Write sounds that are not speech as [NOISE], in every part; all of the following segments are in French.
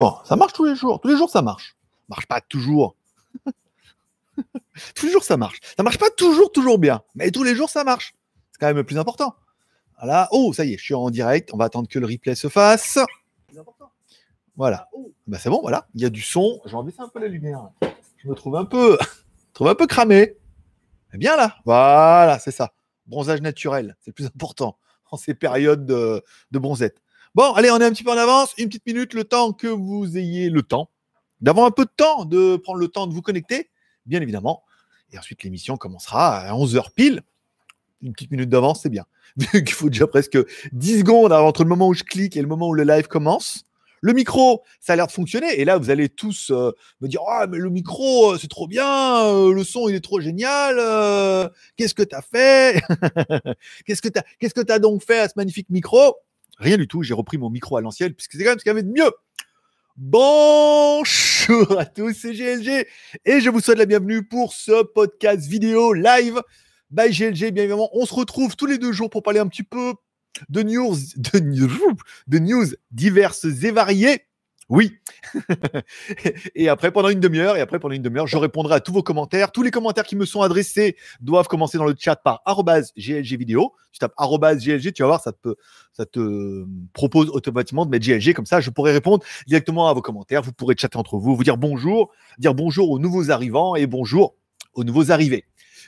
Bon, ça marche tous les jours. Tous les jours, ça marche. Ça marche pas toujours. [LAUGHS] tous les jours, ça marche. Ça marche pas toujours, toujours bien. Mais tous les jours, ça marche. C'est quand même le plus important. Voilà. Oh, ça y est, je suis en direct. On va attendre que le replay se fasse. Voilà. Bah, c'est bon, voilà. Il y a du son. Je vais baisser un peu la lumière. Je me trouve un peu, [LAUGHS] trouve un peu cramé. Eh bien là. Voilà, c'est ça. Bronzage naturel. C'est le plus important en ces périodes de, de bronzette. Bon, allez, on est un petit peu en avance. Une petite minute, le temps que vous ayez le temps d'avoir un peu de temps, de prendre le temps de vous connecter, bien évidemment. Et ensuite, l'émission commencera à 11h pile. Une petite minute d'avance, c'est bien. [LAUGHS] Vu qu'il faut déjà presque 10 secondes entre le moment où je clique et le moment où le live commence. Le micro, ça a l'air de fonctionner. Et là, vous allez tous euh, me dire Ah, mais le micro, euh, c'est trop bien. euh, le son, il est trop génial. Qu'est-ce que tu as fait? [LAUGHS] Qu'est-ce que tu as donc fait à ce magnifique micro? Rien du tout. J'ai repris mon micro à l'ancienne, puisque c'est quand même ce qu'il y avait de mieux. Bonjour à tous, c'est GLG et je vous souhaite la bienvenue pour ce podcast vidéo live by GLG. Bien évidemment, on se retrouve tous les deux jours pour parler un petit peu de news, de, news- de news diverses et variées. Oui. et après, pendant une demi-heure, et après, pendant une demi-heure, je répondrai à tous vos commentaires. Tous les commentaires qui me sont adressés doivent commencer dans le chat par GLG vidéo. Tu tapes GLG, tu vas voir, ça te, ça te propose automatiquement de mettre GLG. Comme ça, je pourrai répondre directement à vos commentaires. Vous pourrez chatter entre vous, vous dire bonjour, dire bonjour aux nouveaux arrivants et bonjour aux nouveaux arrivés.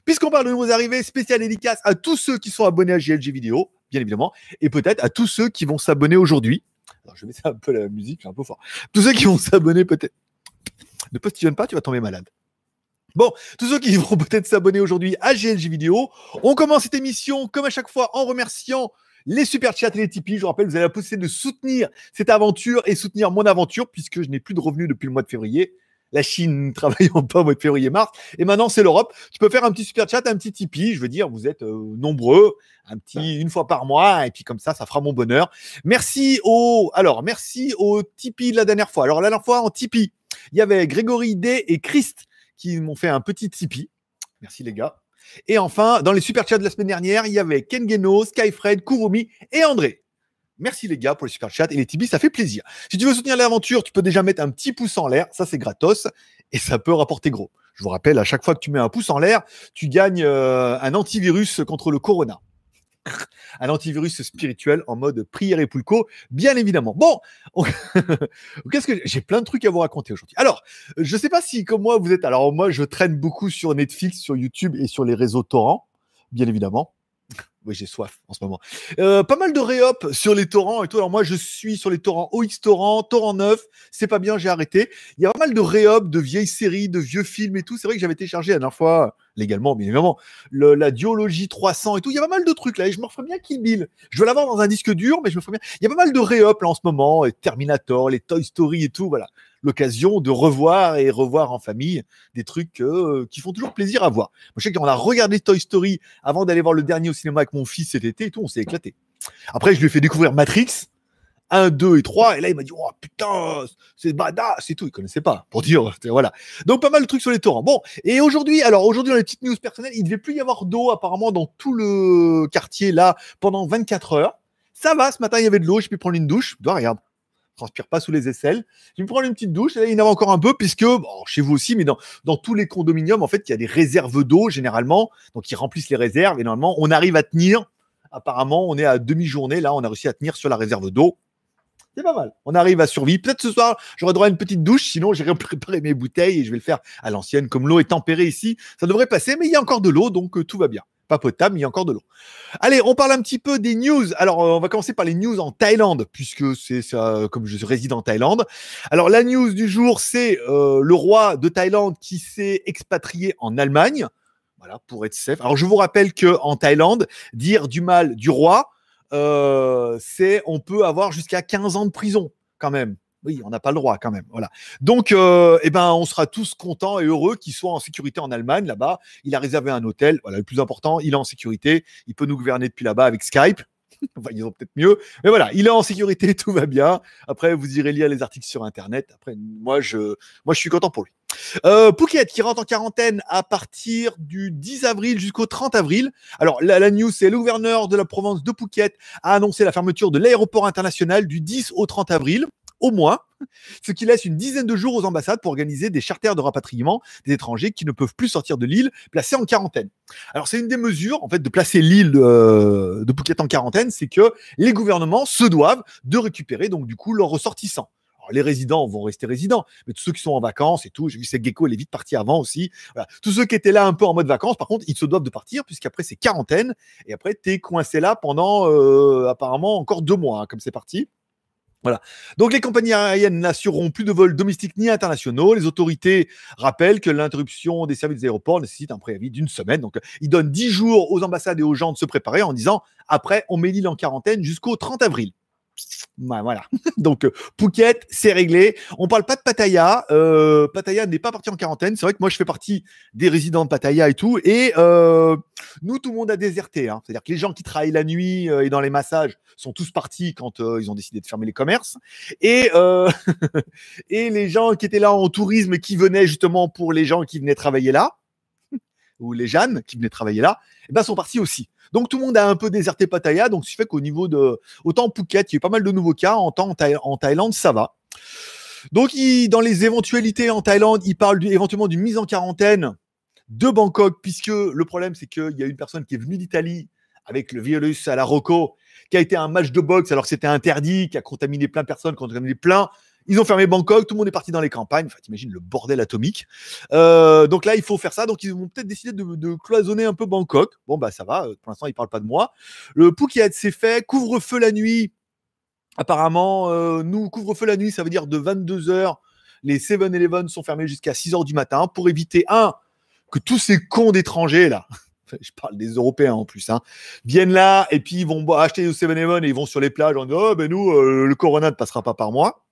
Puisqu'on parle de nouveaux arrivés, spécial dédicace à tous ceux qui sont abonnés à GLG vidéo, bien évidemment, et peut-être à tous ceux qui vont s'abonner aujourd'hui. Alors, je vais mettre un peu la musique, c'est un peu fort. Tous ceux qui vont s'abonner peut-être. Ne postillonne pas, tu vas tomber malade. Bon, tous ceux qui [LAUGHS] vont peut-être s'abonner aujourd'hui à GLG vidéo, on commence cette émission comme à chaque fois en remerciant les super chats et les Tipeee. Je vous rappelle, vous avez la possibilité de soutenir cette aventure et soutenir mon aventure puisque je n'ai plus de revenus depuis le mois de février. La Chine ne travaillant [LAUGHS] pas au mois de février-mars. Et maintenant, c'est l'Europe. Tu peux faire un petit super chat, un petit Tipeee. Je veux dire, vous êtes euh, nombreux. Un petit, une fois par mois. Et puis comme ça, ça fera mon bonheur. Merci au, alors, merci au Tipeee de la dernière fois. Alors, la dernière fois, en Tipeee, il y avait Grégory D et Christ qui m'ont fait un petit Tipeee. Merci les gars. Et enfin, dans les super chats de la semaine dernière, il y avait Ken Geno, Skyfred, Kurumi et André. Merci les gars pour les super chats et les Tipeee, ça fait plaisir. Si tu veux soutenir l'aventure, tu peux déjà mettre un petit pouce en l'air, ça c'est gratos et ça peut rapporter gros. Je vous rappelle, à chaque fois que tu mets un pouce en l'air, tu gagnes euh, un antivirus contre le corona. [LAUGHS] un antivirus spirituel en mode prière et pulco, bien évidemment. Bon, on- [LAUGHS] qu'est-ce que j'ai plein de trucs à vous raconter aujourd'hui. Alors, je sais pas si comme moi vous êtes. Alors moi, je traîne beaucoup sur Netflix, sur YouTube et sur les réseaux torrents, bien évidemment. Oui, j'ai soif en ce moment. Euh, pas mal de réop sur les torrents et tout. Alors moi, je suis sur les torrents OX Torrent, Torrent 9. C'est pas bien, j'ai arrêté. Il y a pas mal de réop, de vieilles séries, de vieux films et tout. C'est vrai que j'avais téléchargé la dernière fois, légalement, bien évidemment, la Diologie 300 et tout. Il y a pas mal de trucs là et je me referais bien Kill Bill. Je veux l'avoir dans un disque dur, mais je me ferais bien. Il y a pas mal de réop là en ce moment, et Terminator, les Toy Story et tout. Voilà, l'occasion de revoir et revoir en famille des trucs euh, qui font toujours plaisir à voir. Moi, je sais qu'on a regardé Toy Story avant d'aller voir le dernier au cinéma avec mon fils cet été et tout, on s'est éclaté. Après, je lui ai fait découvrir Matrix 1, 2 et 3, et là, il m'a dit, oh putain, c'est badass et tout. Il connaissait pas, pour dire, [LAUGHS] voilà. Donc, pas mal de trucs sur les torrents. Bon, et aujourd'hui, alors, aujourd'hui, dans les petites news personnelles, il devait plus y avoir d'eau, apparemment, dans tout le quartier, là, pendant 24 heures. Ça va, ce matin, il y avait de l'eau, j'ai pu prendre une douche. Dois, regarde, transpire pas sous les aisselles. J'ai pu prendre une petite douche, il y en avait encore un peu, puisque, bon, chez vous aussi, mais dans, dans tous les condominiums, en fait, il y a des réserves d'eau, généralement. Donc, ils remplissent les réserves, et normalement, on arrive à tenir. Apparemment, on est à demi-journée. Là, on a réussi à tenir sur la réserve d'eau. C'est pas mal. On arrive à survivre. Peut-être ce soir, j'aurai droit à une petite douche. Sinon, j'irai [LAUGHS] préparer mes bouteilles et je vais le faire à l'ancienne. Comme l'eau est tempérée ici, ça devrait passer. Mais il y a encore de l'eau, donc euh, tout va bien. Pas potable, il y a encore de l'eau. Allez, on parle un petit peu des news. Alors, euh, on va commencer par les news en Thaïlande, puisque c'est ça, comme je réside en Thaïlande. Alors, la news du jour, c'est euh, le roi de Thaïlande qui s'est expatrié en Allemagne. Voilà, pour être safe. Alors, je vous rappelle que en Thaïlande, dire du mal du roi, euh, c'est on peut avoir jusqu'à 15 ans de prison quand même. Oui, on n'a pas le droit quand même. Voilà. Donc, euh, eh ben, on sera tous contents et heureux qu'il soit en sécurité en Allemagne là-bas. Il a réservé un hôtel. Voilà, le plus important, il est en sécurité. Il peut nous gouverner depuis là-bas avec Skype. [LAUGHS] Enfin, ils ont peut-être mieux. Mais voilà, il est en sécurité, [LAUGHS] tout va bien. Après, vous irez lire les articles sur Internet. Après, moi, je, moi, je suis content pour lui. Euh, Phuket qui rentre en quarantaine à partir du 10 avril jusqu'au 30 avril. Alors, la, la news, c'est le gouverneur de la province de Phuket a annoncé la fermeture de l'aéroport international du 10 au 30 avril, au moins. ce qui laisse une dizaine de jours aux ambassades pour organiser des charters de rapatriement des étrangers qui ne peuvent plus sortir de l'île, placés en quarantaine. Alors c'est une des mesures, en fait, de placer l'île de, de Phuket en quarantaine, c'est que les gouvernements se doivent de récupérer donc du coup leurs ressortissants les résidents vont rester résidents, mais tous ceux qui sont en vacances et tout, j'ai vu que Gecko, elle est vite partie avant aussi. Tous ceux qui étaient là un peu en mode vacances, par contre, ils se doivent de partir, puisqu'après, c'est quarantaine, et après, tu es coincé là pendant euh, apparemment encore deux mois, hein, comme c'est parti. Voilà. Donc les compagnies aériennes n'assureront plus de vols domestiques ni internationaux. Les autorités rappellent que l'interruption des services des aéroports nécessite un préavis d'une semaine. Donc ils donnent dix jours aux ambassades et aux gens de se préparer en disant après on met l'île en quarantaine jusqu'au 30 avril voilà. [LAUGHS] Donc euh, Phuket, c'est réglé. On parle pas de Pattaya. Euh, Pattaya n'est pas parti en quarantaine. C'est vrai que moi, je fais partie des résidents de Pattaya et tout. Et euh, nous, tout le monde a déserté. Hein. C'est-à-dire que les gens qui travaillent la nuit et dans les massages sont tous partis quand ils ont décidé de fermer les commerces. [LAUGHS] Et, les gens qui étaient là en tourisme qui venaient justement pour les gens qui venaient travailler là, [LAUGHS] ou les Jeannes qui venaient travailler là, eh ben, sont partis aussi. Donc tout le monde a un peu déserté Pattaya, donc ce qui fait qu'au niveau de autant Phuket, il y a eu pas mal de nouveaux cas, en, en Thaïlande, ça va. Donc dans les éventualités en Thaïlande, il parle éventuellement d'une mise en quarantaine de Bangkok, puisque le problème c'est qu'il y a une personne qui est venue d'Italie avec le virus à la Rocco, qui a été un match de boxe alors que c'était interdit, qui a contaminé plein de personnes, contaminé plein ils ont fermé Bangkok, tout le monde est parti dans les campagnes. Enfin, t'imagines le bordel atomique. Euh, donc là, il faut faire ça. Donc ils vont peut-être décider de, cloisonner un peu Bangkok. Bon, bah ça va. Pour l'instant, ils parlent pas de moi. Le Phuket, c'est fait. Couvre-feu la nuit. Apparemment, euh, nous, couvre-feu la nuit, ça veut dire de 22h. Les 7-Eleven sont fermés jusqu'à 6h du matin pour éviter, un, que tous ces cons d'étrangers, là, [LAUGHS] je parle des Européens en plus, hein, viennent là et puis ils vont acheter au 7-Eleven et ils vont sur les plages en disant Oh, ben nous, euh, le Corona ne passera pas par moi.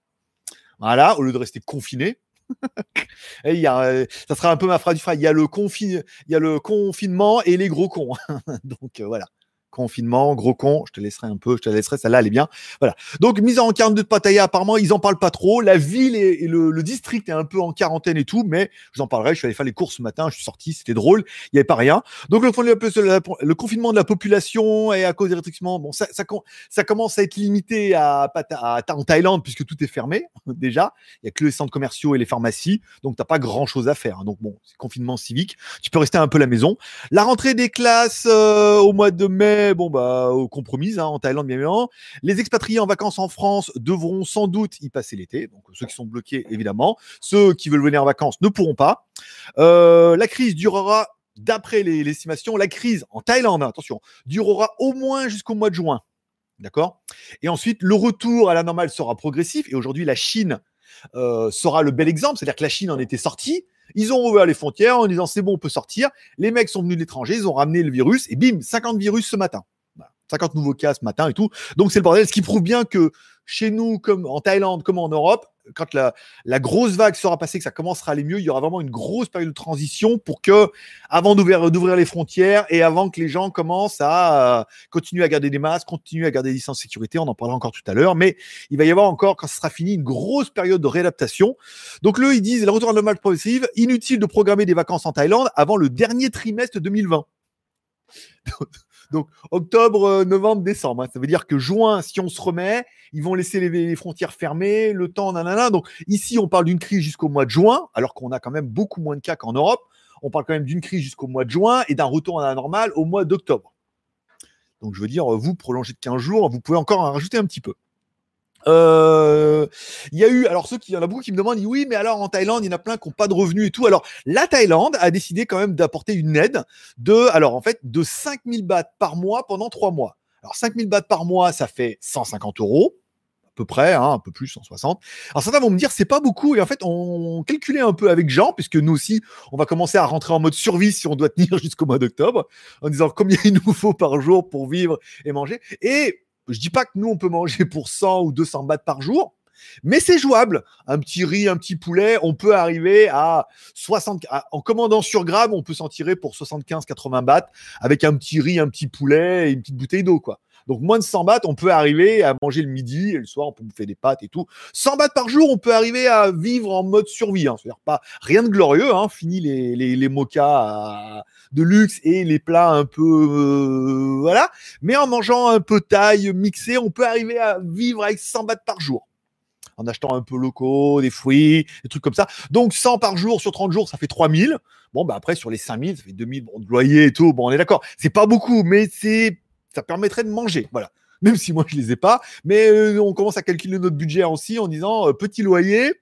Voilà, au lieu de rester confiné. [LAUGHS] et y a, ça sera un peu ma phrase du Il y a le, confi il y a le confinement et les gros cons. [LAUGHS] Donc euh, voilà confinement, gros con, je te laisserai un peu, je te laisserai, celle-là, elle est bien. Voilà. Donc, mise en quarantaine de Pattaya, apparemment, ils en parlent pas trop. La ville et, le, district est un peu en quarantaine et tout, mais je vous en parlerai. Je suis allé faire les courses ce matin, je suis sorti, c'était drôle, il n'y avait pas rien. Donc, le, confinement de la population et à cause des restrictions, bon, ça, commence à être limité à, en Thaïlande puisque tout est fermé, [LAUGHS] déjà. Il n'y a que les centres commerciaux et les pharmacies, donc tu n'as pas grand chose à faire. Donc, bon, c'est confinement civique. Tu peux rester un peu à la maison. La rentrée des classes euh, au mois de mai, bon, bah, hein, en Thaïlande, bien évidemment. Les expatriés en vacances en France devront sans doute y passer l'été. Donc, ceux qui sont bloqués, évidemment. Ceux qui veulent venir en vacances ne pourront pas. Euh, la crise durera, d'après l'estimation, la crise en Thaïlande, attention, durera au moins jusqu'au mois de juin. D'accord? Et ensuite, le retour à la normale sera progressif. Et aujourd'hui, la Chine euh, sera le bel exemple. C'est-à-dire que la Chine en était sortie. Ils ont ouvert les frontières en disant c'est bon, on peut sortir. Les mecs sont venus de l'étranger, ils ont ramené le virus et bim, 50 virus ce matin. 50 nouveaux cas ce matin et tout. Donc c'est le bordel, ce qui prouve bien que chez nous, comme en Thaïlande, comme en Europe, quand la, grosse vague sera passée, que ça commencera à aller mieux, il y aura vraiment une grosse période de transition pour que, avant d'ouvrir, les frontières et avant que les gens commencent à euh, continuer à garder des masques, continuer à garder des distances de sécurité, on en parlera encore tout à l'heure, mais il va y avoir encore, quand ce sera fini, une grosse période de réadaptation. Donc, le, ils disent, le retour à la progressive, inutile de programmer des vacances en Thaïlande avant le dernier trimestre 2020. Donc octobre, euh, novembre, décembre. Hein. Ça veut dire que juin, si on se remet, ils vont laisser les, frontières fermées, le temps, nanana. Donc ici, on parle d'une crise jusqu'au mois de juin, alors qu'on a quand même beaucoup moins de cas qu'en Europe. On parle quand même d'une crise jusqu'au mois de juin et d'un retour à la normale au mois d'octobre. Donc je veux dire, vous prolongez de 15 jours, vous pouvez encore en rajouter un petit peu. Euh, il y a eu, alors ceux qui, il y en a beaucoup qui me demandent, oui, mais alors en Thaïlande, il y en a plein qui n'ont pas de revenus et tout. Alors la Thaïlande a décidé quand même d'apporter une aide de, alors en fait, de 5000 bahts par mois pendant trois mois. Alors 5000 bahts par mois, ça fait 150 euros à peu près, hein, un peu plus, 160. Alors certains vont me dire c'est pas beaucoup et en fait on calculait un peu avec Jean puisque nous aussi on va commencer à rentrer en mode survie si on doit tenir [LAUGHS] jusqu'au mois d'octobre en disant combien il nous faut par jour pour vivre et manger et je dis pas que nous, on peut manger pour 100 ou 200 bahts par jour, mais c'est jouable. Un petit riz, un petit poulet, on peut arriver à 60. en commandant sur Grab, on peut s'en tirer pour 75-80 bahts avec un petit riz, un petit poulet et une petite bouteille d'eau, quoi. Donc moins de 100 bahts, on peut arriver à manger le midi et le soir, on peut bouffer des pâtes et tout. 100 bahts par jour, on peut arriver à vivre en mode survie. Hein. C'est-à-dire pas rien de glorieux, hein. fini les, les, les mochas de luxe et les plats un peu euh, voilà. Mais en mangeant un peu taille mixée, on peut arriver à vivre avec 100 bahts par jour. en achetant un peu locaux, des fruits, des trucs comme ça. Donc 100 par jour sur 30 jours, ça fait 3000. Bon, bah après, sur les 5000, ça fait 2000, bon, de loyer et tout. Bon, on est d'accord. C'est pas beaucoup, mais c'est, ça permettrait de manger. Voilà. Même si moi, je les ai pas. Mais euh, on commence à calculer notre budget aussi en disant, euh, petit loyer,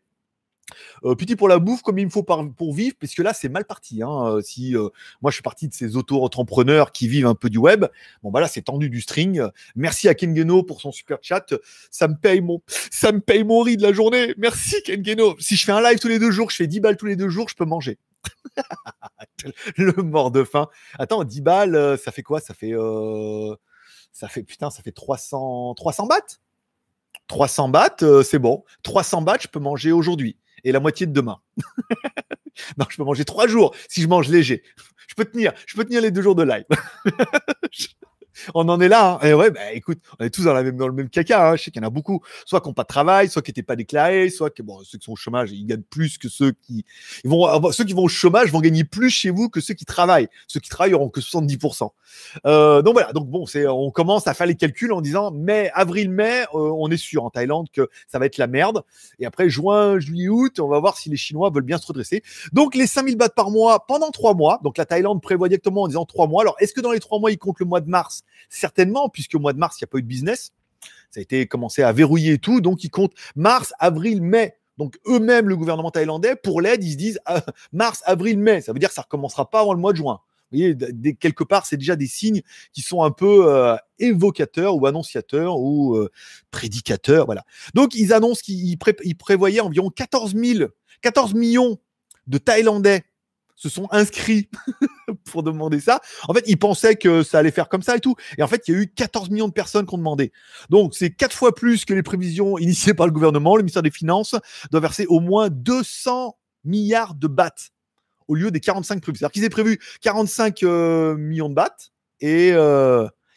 euh, petit pour la bouffe, comme il me faut pour vivre, puisque là, c'est mal parti. Hein. Si moi, je suis parti de ces auto-entrepreneurs qui vivent un peu du web, bon, bah là, c'est tendu du string. Merci à Kengeno pour son super chat. Ça me paye mon, ça me paye mon riz de la journée. Merci Kengeno. Si je fais un live tous les deux jours, je fais 10 balles tous les deux jours, je peux manger. [LAUGHS] Le mort de faim. Attends, 10 balles, ça fait quoi? Ça fait, ça fait, putain, ça fait 300, 300 bahts? 300 bahts, c'est bon. 300 bahts, je peux manger aujourd'hui et la moitié de demain. [LAUGHS] non, je peux manger trois jours si je mange léger. Je peux tenir, je peux tenir les deux jours de live. [LAUGHS] on en est là. Hein. Et ouais, bah, écoute, on est tous dans, le même caca. Hein. Je sais qu'il y en a beaucoup, soit qui n'ont pas de travail, soit qui n'étaient pas déclarés, soit que bon, ceux qui sont au chômage, ils gagnent plus que ceux qui ils vont, ceux qui vont au chômage vont gagner plus chez vous que ceux qui travaillent. Ceux qui travaillent auront que 70%. Euh, donc voilà. Donc bon, on commence à faire les calculs en disant mai, avril, mai, euh, on est sûr en Thaïlande que ça va être la merde. Et après juin, juillet, août, on va voir si les Chinois veulent bien se redresser. Donc les 5000 bahts par mois pendant trois mois. Donc la Thaïlande prévoit directement en disant trois mois. Alors est-ce que dans les trois mois, ils comptent le mois de mars Certainement, puisque au mois de mars, il n'y a pas eu de business. Ça a été commencé à verrouiller et tout. Donc, ils comptent mars, avril, mai. Donc, eux-mêmes, le gouvernement thaïlandais, pour l'aide, ils se disent ah, mars, avril, mai. Ça veut dire que ça ne recommencera pas avant le mois de juin. Vous voyez, quelque part, c'est déjà des signes qui sont un peu euh, évocateurs ou annonciateurs ou euh, prédicateurs. Voilà. Donc, ils annoncent qu'ils prévoyaient environ 14 14 millions de Thaïlandais se sont inscrits [LAUGHS] pour demander ça. En fait, ils pensaient que ça allait faire comme ça et tout. Et en fait, il y a eu 14 millions de personnes qui ont demandé. Donc, c'est quatre fois plus que les prévisions initiées par le gouvernement. Le ministère des Finances doit verser au moins 200 milliards de bahts au lieu des 45 prévus. C'est-à-dire qu'ils aient prévu 45 euh, millions de bahts et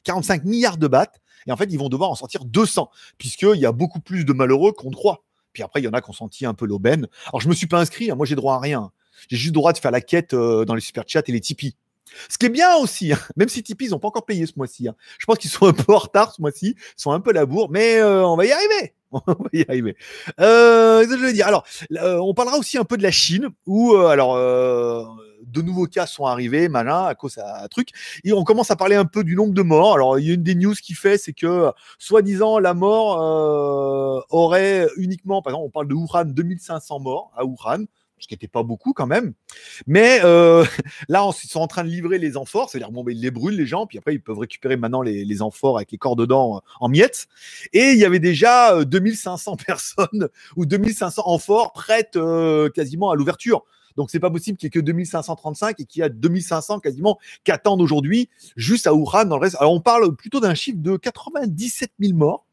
45 euh, milliards de bahts. Et en fait, ils vont devoir en sortir 200, puisqu'il y a beaucoup plus de malheureux qu'on croit. Puis après, il y en a qui ont senti un peu l'aubaine. Alors, je me suis pas inscrit, hein. moi j'ai droit à rien. J'ai juste le droit de faire la quête euh, dans les super chats et les Tipeee. Ce qui est bien aussi, hein, [LAUGHS] même si Tipeee, ils n'ont pas encore payé ce mois-ci. Hein. Je pense qu'ils sont un peu en retard ce mois-ci, ils sont un peu la bourre, mais euh, on va y arriver. [LAUGHS] on va y arriver. Euh, je dire? Alors, on parlera aussi un peu de la Chine, où alors de nouveaux cas sont arrivés, malin, à cause d'un truc. Et on commence à parler un peu du nombre de morts. Alors, il y a une des news qui fait, c'est que, soi-disant, la mort aurait uniquement, par exemple, on parle de Wuhan, 2500 morts à Wuhan ce qui n'était pas beaucoup quand même. Mais euh, [LAUGHS] là, ils sont en train de livrer les amphores, c'est-à-dire bon, ben, ils les brûlent les gens, puis après ils peuvent récupérer maintenant les, les amphores avec les corps dedans euh, en miettes. Et il y avait déjà 2500 euh, [LAUGHS] personnes ou 2500 amphores prêtes quasiment à l'ouverture. Donc c'est pas possible qu'il y ait que 2535 et qu'il y a 2500 quasiment qui attendent aujourd'hui juste à Wuhan dans le reste. Alors on parle plutôt d'un chiffre de 97 000 morts,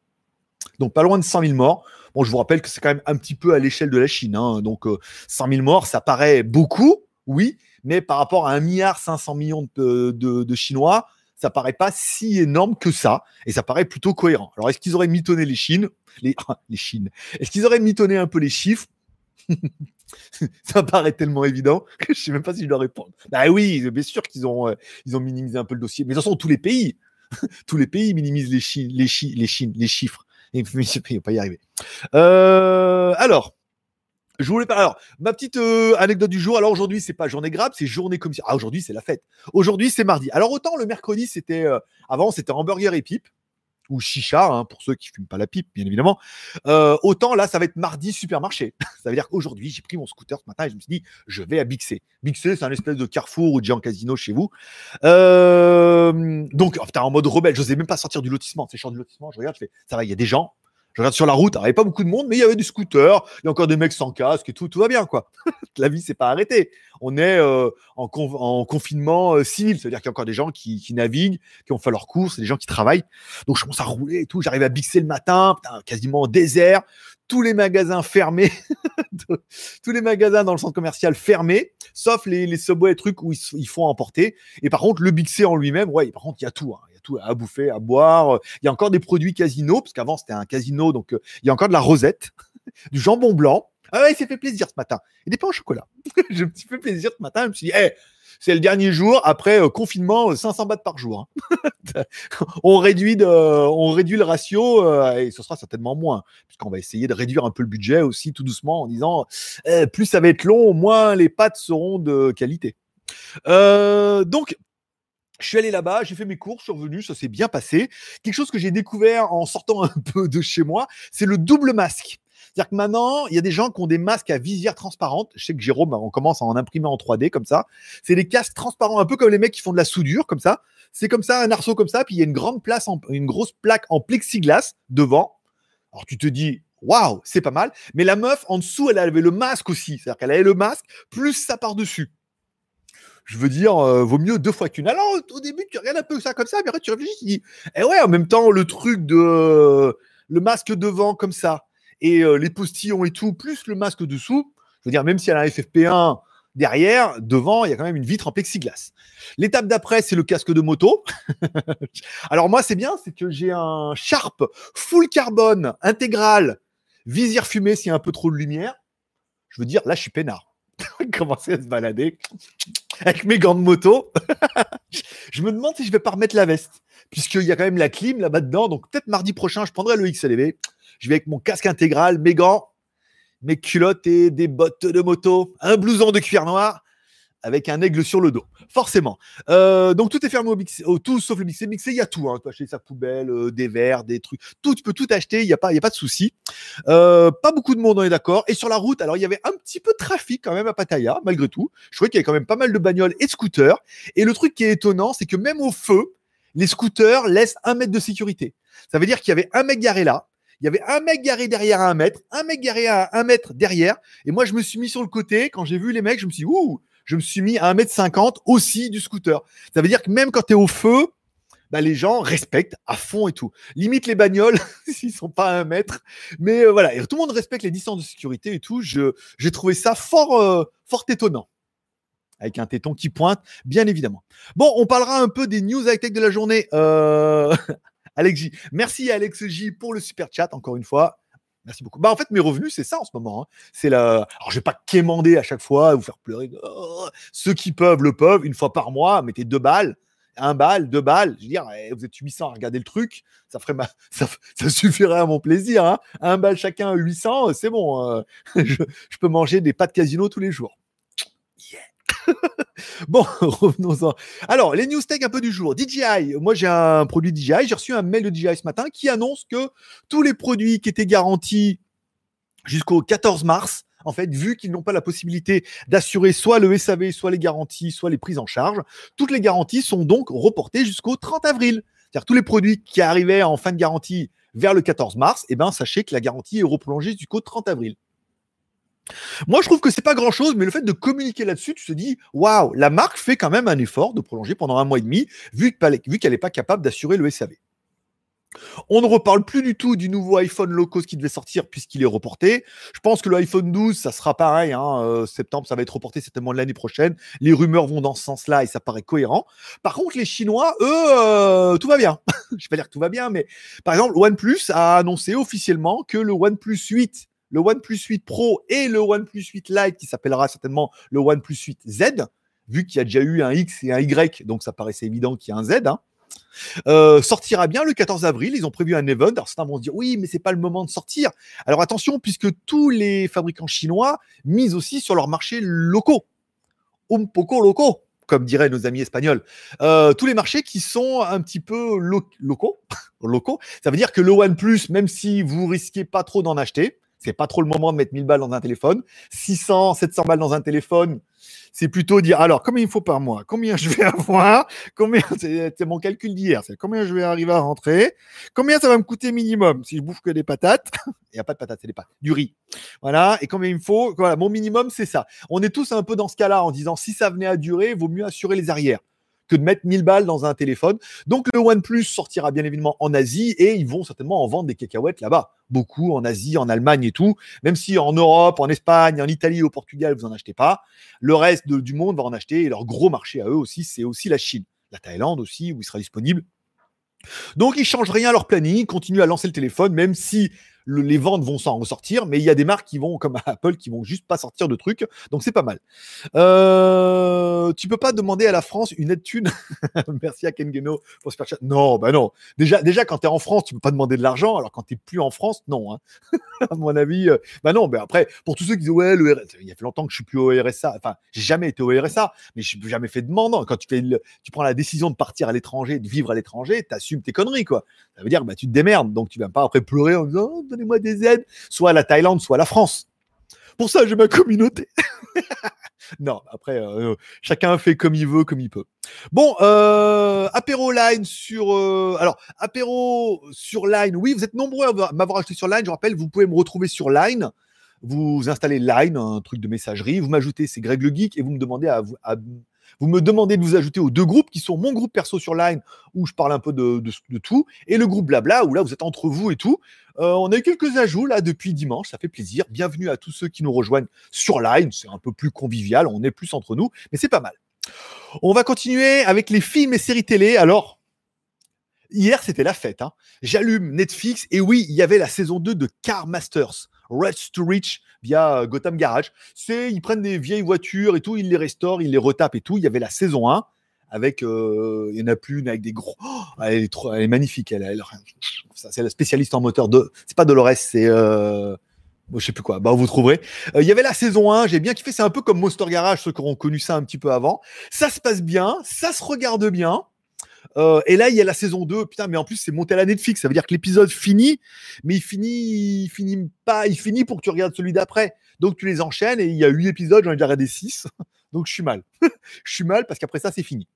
donc pas loin de 100 000 morts. Bon, je vous rappelle que c'est quand même un petit peu à l'échelle de la Chine. Hein. Donc, 100 euh, 000 morts, ça paraît beaucoup, oui, mais par rapport à 1 milliard 500 millions de, de, Chinois, ça paraît pas si énorme que ça, et ça paraît plutôt cohérent. Alors, est-ce qu'ils auraient mitonné les Chines? Les, [LAUGHS] Chines Est-ce qu'ils auraient mitonné un peu les chiffres? [LAUGHS] Ça paraît tellement évident que je sais même pas si je dois répondre. Bah oui, bien sûr qu'ils ont, euh, ont minimisé un peu le dossier. Mais de toute façon, tous les pays, [LAUGHS] tous les pays minimisent les, les, les, les chiffres. Il ne [LAUGHS] pas y arriver. Euh, alors, je voulais. Alors, ma petite euh, anecdote du jour. Alors aujourd'hui, c'est pas journée grave, c'est journée commission. Ah, aujourd'hui, c'est la fête. Aujourd'hui, c'est mardi. Alors autant le mercredi, c'était euh, avant, c'était hamburger et pipe ou chicha, hein, pour ceux qui fument pas la pipe, bien évidemment. Euh, autant là, ça va être mardi supermarché. [LAUGHS] ça veut dire qu'aujourd'hui, j'ai pris mon scooter ce matin et je me suis dit, je vais à Bixé. Bixé, c'est un espèce de carrefour ou de géant casino chez vous. Euh, donc, oh, en mode rebelle, je n'osais même pas sortir du lotissement. C'est champ du lotissement, je regarde, je fais, ça va, il y a des gens. Je regarde sur la route, il n'y avait pas beaucoup de monde, mais il y avait des scooters, il y a encore des mecs sans casque et tout, tout va bien, quoi. [LAUGHS] la vie, c'est pas arrêté. On est euh, en, confinement euh, civil, c'est-à-dire qu'il y a encore des gens qui, naviguent, qui ont fait leurs courses, des gens qui travaillent. Donc, je commence à rouler et tout. J'arrive à Bixer le matin, putain, quasiment désert, tous les magasins fermés, [LAUGHS] tous les magasins dans le centre commercial fermés, sauf les, les subways trucs où ils, font emporter. Et par contre, le Bixé en lui-même, ouais, par contre, il y a tout. Hein à bouffer, à boire. Il y a encore des produits casino, parce qu'avant c'était un casino, donc euh, il y a encore de la rosette, [LAUGHS] du jambon blanc. Ah ouais, il s'est fait plaisir ce matin. Et des pains au chocolat. J'ai un petit peu plaisir ce matin. Je me suis dit, hey, c'est le dernier jour après euh, confinement, 500 euh, bahts par jour. Hein. [LAUGHS] on réduit, on réduit le ratio et ce sera certainement moins, puisqu'on va essayer de réduire un peu le budget aussi tout doucement en disant eh, plus ça va être long, moins les pâtes seront de qualité. donc je suis allé là-bas, j'ai fait mes cours, je suis revenu, ça s'est bien passé. Quelque chose que j'ai découvert en sortant [LAUGHS] un peu de chez moi, c'est le double masque. C'est-à-dire que maintenant, il y a des gens qui ont des masques à visière transparente. Je sais que Jérôme, on commence à en imprimer en 3D comme ça. C'est des casques transparents, un peu comme les mecs qui font de la soudure comme ça. C'est comme ça, un arceau comme ça, puis il y a une grande place, une grosse plaque en plexiglas devant. Alors tu te dis, waouh, c'est pas mal. Mais la meuf, en dessous, elle avait le masque aussi. C'est-à-dire qu'elle avait le masque, plus ça par-dessus je veux dire, euh, vaut mieux deux fois qu'une. Alors, au début, tu regardes un peu ça comme ça, mais après, tu réfléchis, tu dis, eh ouais, en même temps, le truc de le masque devant comme ça, et euh, les postillons et tout, plus le masque dessous, je veux dire, même si elle a un FFP1 derrière, devant, il y a quand même une vitre en plexiglas. L'étape d'après, c'est le casque de moto. [LAUGHS] Alors moi, c'est bien, c'est que j'ai un Sharp full carbone intégral, visière fumée s'il y a un peu trop de lumière. Je veux dire, là, je suis peinard. [LAUGHS] Commencer à se balader avec mes gants de moto. [LAUGHS] je me demande si je vais pas remettre la veste, puisqu'il y a quand même la clim là-bas dedans. Donc peut-être mardi prochain, je prendrai le XLV. Je vais avec mon casque intégral, mes gants, mes culottes et des bottes de moto, un blouson de cuir noir avec un aigle sur le dos, forcément. Euh, donc tout est fermé au, mixé, tout sauf le mixé. Mixé, il y a tout. Hein. Tu peux acheter sa poubelle, euh, des verres, des trucs. Tout, tu peux tout acheter. Il n'y a pas, il y a pas de souci. Euh, pas beaucoup de monde, on est d'accord. Et sur la route, alors il y avait un petit peu de trafic quand même à Pattaya, malgré tout. Je trouvais qu'il y avait quand même pas mal de bagnoles et de scooters. Et le truc qui est étonnant, c'est que même au feu, les scooters laissent un mètre de sécurité. Ça veut dire qu'il y avait un mec garé là. Il y avait un mec garé derrière à un mètre, un mec garé à un mètre derrière. Et moi, je me suis mis sur le côté. Quand j'ai vu les mecs, je me suis dit, ouh, je me suis mis à 1m50 aussi du scooter. Ça veut dire que même quand tu es au feu, bah, les gens respectent à fond et tout. Limite les bagnoles, [LAUGHS] s'ils sont pas à un mètre. Mais euh, voilà, et tout le monde respecte les distances de sécurité et tout. j'ai trouvé ça fort, euh, fort étonnant. Avec un téton qui pointe, bien évidemment. Bon, on parlera un peu des news high-tech de la journée. Euh... [LAUGHS] Alex J. Merci Alex J pour le super chat, encore une fois. Merci beaucoup. Bah, en fait, mes revenus, c'est ça en ce moment. Hein. C'est la. Alors, je vais pas quémander à chaque fois, vous faire pleurer. Oh, ceux qui peuvent le peuvent. Une fois par mois, mettez deux balles, un balle, deux balles. Je veux dire, eh, vous êtes 800 à regarder le truc. Ça ferait ma... [LAUGHS] ça, suffirait à mon plaisir. Hein. Un balle chacun, 800, c'est bon. Hein. [LAUGHS] je, je, peux manger des pâtes casino tous les jours. [LAUGHS] bon, [LAUGHS] revenons-en. Alors, les news tech un peu du jour. DJI, moi j'ai un produit DJI, j'ai reçu un mail de DJI ce matin qui annonce que tous les produits qui étaient garantis jusqu'au 14 mars, en fait, vu qu'ils n'ont pas la possibilité d'assurer soit le SAV, soit les garanties, soit les prises en charge, toutes les garanties sont donc reportées jusqu'au 30 avril. C'est-à-dire tous les produits qui arrivaient en fin de garantie vers le 14 mars, eh ben, sachez que la garantie est reprolongée jusqu'au 30 avril. Moi, je trouve que c'est pas grand chose, mais le fait de communiquer là-dessus, tu te dis, waouh, la marque fait quand même un effort de prolonger pendant un mois et demi, vu qu'elle n'est pas capable d'assurer le SAV. On ne reparle plus du tout du nouveau iPhone low qui devait sortir puisqu'il est reporté. Je pense que le iPhone 12, ça sera pareil. Hein, euh, septembre, ça va être reporté certainement l'année prochaine. Les rumeurs vont dans ce sens-là et ça paraît cohérent. Par contre, les Chinois, eux, euh, tout va bien. [LAUGHS] Je ne vais pas dire que tout va bien, mais par exemple, OnePlus a annoncé officiellement que le OnePlus 8 le OnePlus 8 Pro et le OnePlus 8 Lite, qui s'appellera certainement le OnePlus 8 Z, vu qu'il y a déjà eu un X et un Y, donc ça paraissait évident qu'il y a un Z. Hein. Euh, sortira bien le 14 avril. Ils ont prévu un event. Alors certains vont se dire oui, mais c'est pas le moment de sortir. Alors attention, puisque tous les fabricants chinois misent aussi sur leurs marchés locaux, un poco locaux, comme diraient nos amis espagnols. Euh, tous les marchés qui sont un petit peu locaux, [LAUGHS] locaux. Ça veut dire que le OnePlus, même si vous risquez pas trop d'en acheter, c'est pas trop le moment de mettre 1000 balles dans un téléphone. 600, 700 balles dans un téléphone, c'est plutôt dire alors combien il faut par mois, combien je vais [LAUGHS] avoir, combien c'est mon calcul d'hier, c'est combien je vais arriver à rentrer, combien ça va me coûter minimum? Si je bouffe que des patates, [LAUGHS] il n'y a pas de patates, c'est des pâtes, du riz, voilà, et combien il me faut, voilà, mon minimum c'est ça. On est tous un peu dans ce cas-là en disant si ça venait à durer, il vaut mieux assurer les arrières que de mettre 1000 balles dans un téléphone. Donc le OnePlus sortira bien évidemment en Asie et ils vont certainement en vendre des cacahuètes là-bas. Beaucoup en Asie, en Allemagne et tout. Même si en Europe, en Espagne, en Italie, au Portugal, vous n'en achetez pas. Le reste du monde va en acheter et leur gros marché à eux aussi, c'est aussi la Chine. La Thaïlande aussi, où il sera disponible. Donc ils changent rien à leur planning, ils continuent à lancer le téléphone, même si les ventes vont s'en ressortir, mais il y a des marques qui vont, comme [LAUGHS] Apple, qui vont juste pas sortir de trucs. Donc c'est pas mal. Euh, tu peux pas demander à la France une aide thune. [LAUGHS] Merci à Kengeno pour Super Chat. Non, bah non. Déjà, déjà quand tu es en France, tu peux pas demander de l'argent. Alors quand tu plus en France, non. Hein. [LAUGHS] à mon avis, euh, bah non. Mais après, pour tous ceux qui disent ouais, le il y a longtemps que je suis plus au RSA. Enfin, j'ai jamais été au RSA, mais je n'ai jamais fait de demande. Quand tu fais, tu prends la décision de partir à l'étranger, de vivre à l'étranger, tu assumes tes conneries quoi. Ça veut dire bah tu te démerdes. Donc tu vas pas après pleurer en disant oh, donnez-moi des aides, soit la Thaïlande, soit la France. Pour ça, j'ai ma communauté. [LAUGHS] non, après, euh, chacun fait comme il veut, comme il peut. Bon, euh, apéro line sur. Euh, alors, apéro sur line. Oui, vous êtes nombreux à m'avoir acheté sur line. Je rappelle, vous pouvez me retrouver sur line. Vous installez line, un truc de messagerie. Vous m'ajoutez, c'est Greg le Geek, et vous me demandez à, à vous me demandez de vous ajouter aux deux groupes qui sont mon groupe perso sur Line où je parle un peu de, tout et le groupe Blabla où là vous êtes entre vous et tout. Euh, on a eu quelques ajouts là depuis dimanche, ça fait plaisir. Bienvenue à tous ceux qui nous rejoignent sur Line, c'est un peu plus convivial, on est plus entre nous, mais c'est pas mal. On va continuer avec les films et séries télé. Alors, hier c'était la fête. Hein. J'allume Netflix et oui, il y avait la saison 2 de Car Masters. Rest to Reach via euh, Gotham Garage. C'est ils prennent des vieilles voitures et tout, ils les restaurent, ils les retapent et tout. Il y avait la saison 1 avec euh, il y en a plus une avec des gros. Oh, elle, est trop, elle est magnifique. C'est la spécialiste en moteur de. C'est pas Dolores, c'est euh, je sais plus quoi. Bah vous trouverez. Euh, il y avait la saison 1, j'ai bien kiffé. C'est un peu comme Monster Garage, ceux qui auront connu ça un petit peu avant. Ça se passe bien, ça se regarde bien. Euh, et là, il y a la saison 2. Putain, mais en plus, c'est monté à la Netflix. Ça veut dire que l'épisode finit, mais il finit, il finit pas, il finit pour que tu regardes celui d'après. Donc, tu les enchaînes et il y a 8 épisodes. J'en ai déjà regardé 6. [LAUGHS] Donc, je suis mal. [LAUGHS] je suis mal parce qu'après ça, c'est fini.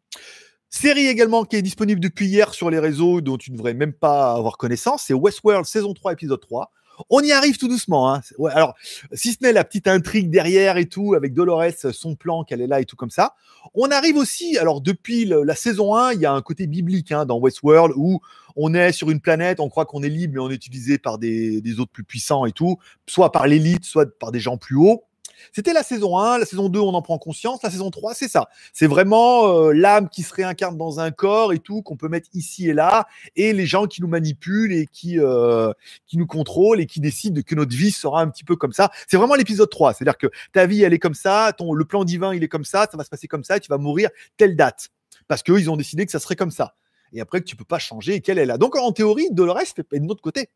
Série également qui est disponible depuis hier sur les réseaux dont tu ne devrais même pas avoir connaissance. C'est Westworld saison 3, épisode 3. On y arrive tout doucement. Hein. alors, si ce n'est la petite intrigue derrière et tout, avec Dolores, son plan qu'elle est là et tout comme ça, on arrive aussi, alors depuis la saison 1, il y a un côté biblique hein, dans Westworld où on est sur une planète, on croit qu'on est libre, mais on est utilisé par des, des autres plus puissants et tout, soit par l'élite, soit par des gens plus hauts. C'était la saison 1, la saison 2, on en prend conscience, la saison 3, c'est ça. C'est vraiment euh, l'âme qui se réincarne dans un corps et tout, qu'on peut mettre ici et là, et les gens qui nous manipulent et qui, euh, qui nous contrôlent et qui décident que notre vie sera un petit peu comme ça. C'est vraiment l'épisode 3, c'est-à-dire que ta vie, elle est comme ça, ton, le plan divin, il est comme ça, ça va se passer comme ça, tu vas mourir telle date. Parce qu'ils ont décidé que ça serait comme ça. Et après, que tu peux pas changer et qu'elle est là. Donc, en théorie, Dolores fait de notre côté.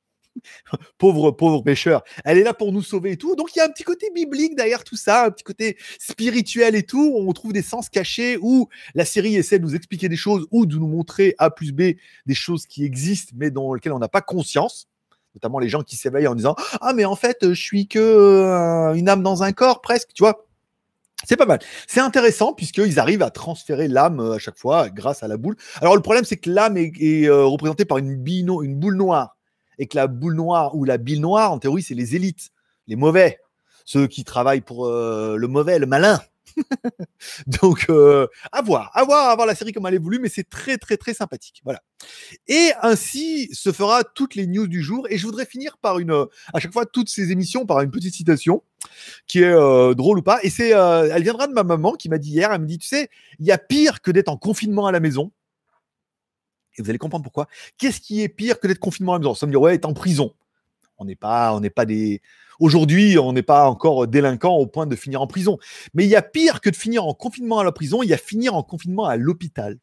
[LAUGHS] pauvre, pauvre pêcheur. Elle est là pour nous sauver et tout. Donc il y a un petit côté biblique derrière tout ça, un petit côté spirituel et tout. On trouve des sens cachés où la série essaie de nous expliquer des choses ou de nous montrer A plus B des choses qui existent mais dans lesquelles on n'a pas conscience. Notamment les gens qui s'éveillent en disant Ah, mais en fait, je suis que euh, une âme dans un corps presque, tu vois. C'est pas mal. C'est intéressant puisqu'ils arrivent à transférer l'âme euh, à chaque fois grâce à la boule. Alors le problème, c'est que l'âme est, euh, représentée par une, bino, une boule noire et que la boule noire ou la bille noire, en théorie, c'est les élites, les mauvais, ceux qui travaillent pour euh, le mauvais, le malin. [LAUGHS] Donc, euh, à voir, à voir, à voir la série comme elle est voulue, mais c'est très, très, très sympathique. Voilà. Et ainsi se fera toutes les news du jour. Et je voudrais finir par une, à chaque fois, toutes ces émissions par une petite citation qui est euh, drôle ou pas. Et c'est, elle viendra de ma maman qui m'a dit hier, elle me dit, tu sais, il y a pire que d'être en confinement à la maison. Et vous allez comprendre pourquoi. Qu'est-ce qui est pire que d'être confinement à la maison? Ça me dire, ouais, être en prison. On n'est pas, on n'est pas des. Aujourd'hui, on n'est pas encore délinquant au point de finir en prison. Mais il y a pire que de finir en confinement à la prison, il y a finir en confinement à l'hôpital.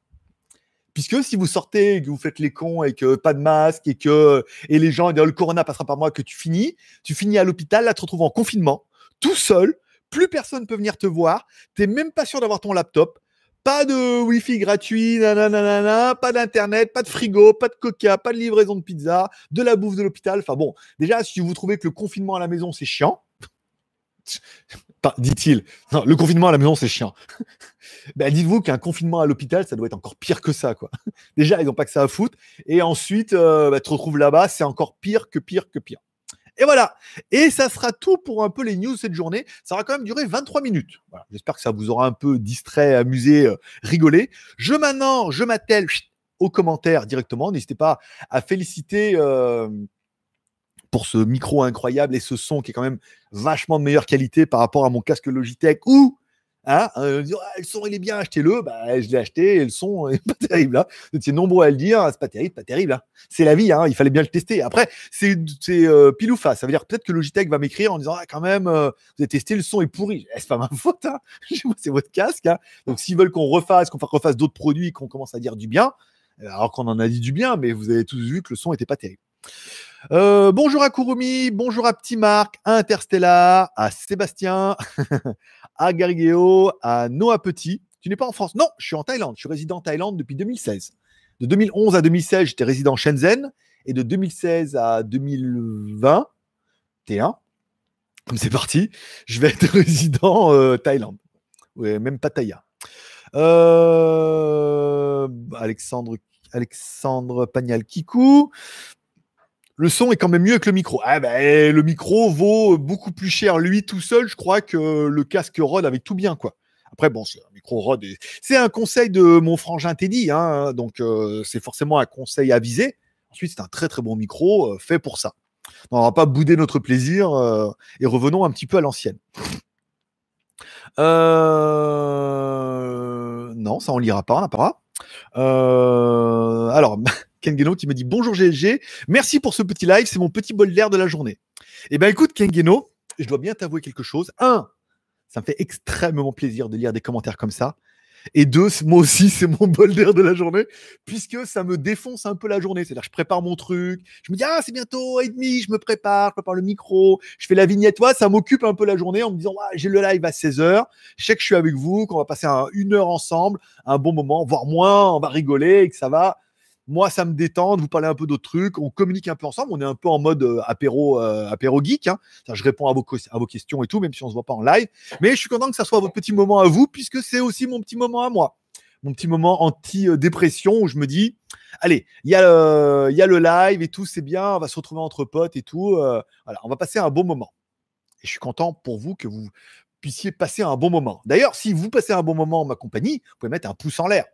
Puisque si vous sortez, que vous faites les cons et que pas de masque et que et les gens disent le corona passera par moi, que tu finis, tu finis à l'hôpital, là tu te retrouves en confinement, tout seul, plus personne peut venir te voir, tu n'es même pas sûr d'avoir ton laptop, pas de Wi-Fi gratuit, nanana, pas d'internet, pas de frigo, pas de coca, pas de livraison de pizza, de la bouffe de l'hôpital. Enfin bon, déjà, si vous trouvez que le confinement à la maison c'est chiant, [LAUGHS] dit-il, le confinement à la maison c'est chiant. [LAUGHS] ben, dites-vous qu'un confinement à l'hôpital, ça doit être encore pire que ça, quoi. [LAUGHS] Déjà, ils n'ont pas que ça à foutre, et ensuite, euh, bah, tu te retrouves là-bas, c'est encore pire que pire que pire. Et voilà. Et ça sera tout pour un peu les news cette journée. Ça aura quand même duré 23 minutes. J'espère que ça vous aura un peu distrait, amusé, euh, rigolé. Je maintenant, je m'attelle aux commentaires directement. N'hésitez pas à féliciter euh, pour ce micro incroyable et ce son qui est quand même vachement de meilleure qualité par rapport à mon casque Logitech ou Hein ah, le son il est bien, achetez-le. Bah, je l'ai acheté et le son est [LAUGHS] pas terrible. Hein. Vous étiez nombreux à le dire, c'est pas terrible, pas terrible. Hein. C'est la vie, hein, il fallait bien le tester. Après, c'est euh, pile ou face. Ça veut dire peut-être que Logitech va m'écrire en disant ah, quand même, euh, vous avez testé, le son est pourri. Eh, c'est pas ma [LAUGHS] faute, hein. [LAUGHS] c'est votre casque. Donc s'ils veulent qu'on refasse, qu'on refasse d'autres produits, qu'on commence à dire du bien, alors qu'on en a dit du bien, mais vous avez tous vu que le son était pas terrible. Euh, bonjour à Kurumi, bonjour à Petit Marc, à Interstellar, à Sébastien, [LAUGHS] à Garigeo, à Noah Petit. Tu n'es pas en France? Non, je suis en Thaïlande. Je suis résident en Thaïlande depuis 2016. De 2011 à 2016, j'étais résident Shenzhen. Et de 2016 à 2020, T1, [LAUGHS] comme c'est parti, je vais être [LAUGHS] résident euh, Thaïlande. Même Pattaya. Euh, Alexandre, Alexandre Pagnal Kikou le son est quand même mieux que le micro. Ah ben, le micro vaut beaucoup plus cher lui tout seul, je crois, que le casque Rode avec tout bien, quoi. Après, bon, c'est un micro Rode. C'est un conseil de mon frangin Teddy, hein, donc euh, c'est forcément un conseil avisé. Ensuite, c'est un très très bon micro euh, fait pour ça. on va pas bouder notre plaisir euh, et revenons un petit peu à l'ancienne. Non, ça on lira pas, on pas. Alors. [LAUGHS] Kengeno qui me dit bonjour GLG, merci pour ce petit live, c'est mon petit bol d'air de la journée. Eh ben écoute Kengeno, je dois bien t'avouer quelque chose. Un, ça me fait extrêmement plaisir de lire des commentaires comme ça. Et deux, moi aussi, c'est mon [LAUGHS] bol d'air de la journée, puisque ça me défonce un peu la journée. C'est-à-dire, je prépare mon truc, je me dis, ah, c'est bientôt et demi, je me prépare, je prépare le micro, je fais la vignette, toi, ça m'occupe un peu la journée en me disant, j'ai le live à 16h, je sais que je suis avec vous, qu'on va passer une heure ensemble, un bon moment, voire moins, on va rigoler et que ça va moi, ça me détend de vous parler un peu d'autres trucs. On communique un peu ensemble. On est un peu en mode euh, apéro, euh, geek. Hein. je réponds à vos, questions et tout, même si on se voit pas en live. Mais je suis content que ça soit votre petit moment à vous, puisque c'est aussi mon petit moment à moi. Mon petit moment anti-dépression où je me dis, allez, il y, a le, live et tout, c'est bien. On va se retrouver entre potes et tout. Euh, on va passer un bon moment. Et je suis content pour vous que vous puissiez passer un bon moment. D'ailleurs, si vous passez un bon moment en ma compagnie, vous pouvez mettre un pouce en l'air.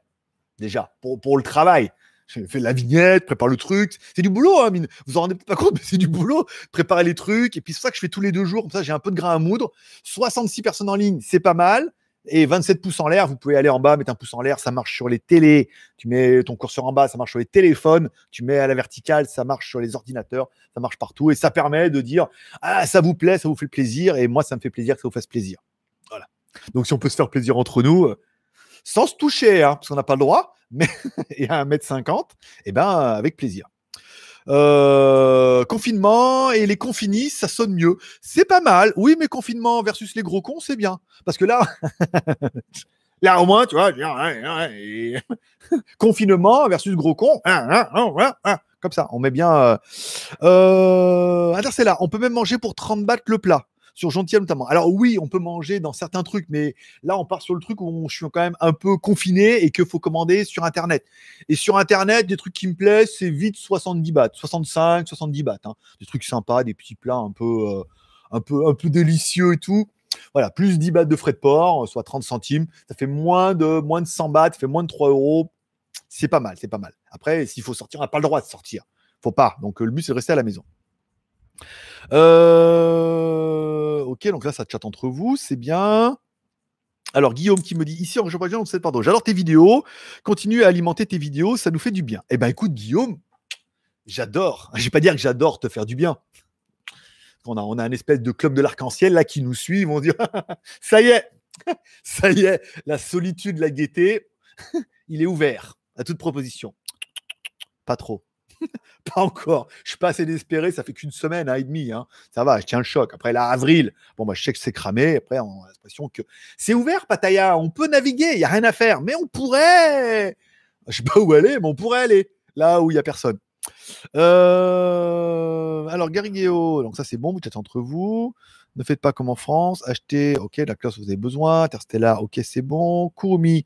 Déjà, pour le travail. Fait la vignette, prépare le truc. C'est du boulot, hein, vous en rendez pas compte, mais c'est du boulot. Préparer les trucs. Et puis c'est ça que je fais tous les deux jours. Comme ça, j'ai un peu de grain à moudre. 66 personnes en ligne, c'est pas mal. Et 27 pouces en l'air, vous pouvez aller en bas, mettre un pouce en l'air, ça marche sur les télés. Tu mets ton curseur en bas, ça marche sur les téléphones. Tu mets à la verticale, ça marche sur les ordinateurs, ça marche partout. Et ça permet de dire Ah, ça vous plaît, ça vous fait plaisir. Et moi, ça me fait plaisir que ça vous fasse plaisir. Voilà. Donc, si on peut se faire plaisir entre nous, euh, sans se toucher, hein, parce qu'on n'a pas le droit, mais et à 1m50, eh ben, avec plaisir. Euh, confinement et les confinis, ça sonne mieux. C'est pas mal. Oui, mais confinement versus les gros cons, c'est bien. Parce que là, [LAUGHS] là au moins, tu vois, [LAUGHS] confinement versus gros con. Comme ça, on met bien. Euh, euh, c'est là. On peut même manger pour 30 bahts le plat sur Gentilhomme notamment. Alors oui, on peut manger dans certains trucs, mais là, on part sur le truc où je suis quand même un peu confiné et qu'il faut commander sur Internet. Et sur Internet, des trucs qui me plaisent, c'est vite 70 bahts, 65, 70 bahts. Hein. Des trucs sympas, des petits plats un peu, euh, un peu, un peu délicieux et tout. Voilà, plus 10 bahts de frais de port, soit 30 centimes. Ça fait moins de, moins de 100 bahts, ça fait moins de 3 euros. C'est pas mal, c'est pas mal. Après, s'il faut sortir, on n'a pas le droit de sortir. Faut pas. Donc, le but, c'est de rester à la maison. Euh, ok, donc là, ça chatte entre vous, c'est bien. Alors, Guillaume qui me dit ici en région parisienne, on pardon. J'adore tes vidéos. Continue à alimenter tes vidéos, ça nous fait du bien. Eh ben, écoute, Guillaume, j'adore. [LAUGHS] Je vais pas dire que j'adore te faire du bien. On a, on a un espèce de club de l'arc-en-ciel là qui nous suit. Ils [LAUGHS] vont ça y est, [LAUGHS] ça y est, la solitude, la gaieté, il est ouvert à toute proposition. Pas trop. [LAUGHS] pas encore. Je suis pas assez désespéré. Ça fait qu'une semaine, et demi. Hein. Ça va, je tiens le choc. Après, là, avril. Bon, bah, je sais que c'est cramé. Après, on a l'impression que c'est ouvert, Pattaya. On peut naviguer. Il y a rien à faire. Mais on pourrait. Je sais pas où aller, mais on pourrait aller là où il y a personne. Euh, alors, Garigueo, donc ça c'est bon, peut-être entre vous. Ne faites pas comme en France. Achetez, ok, la classe, vous avez besoin. Interstellar, ok, c'est bon. Kurumi,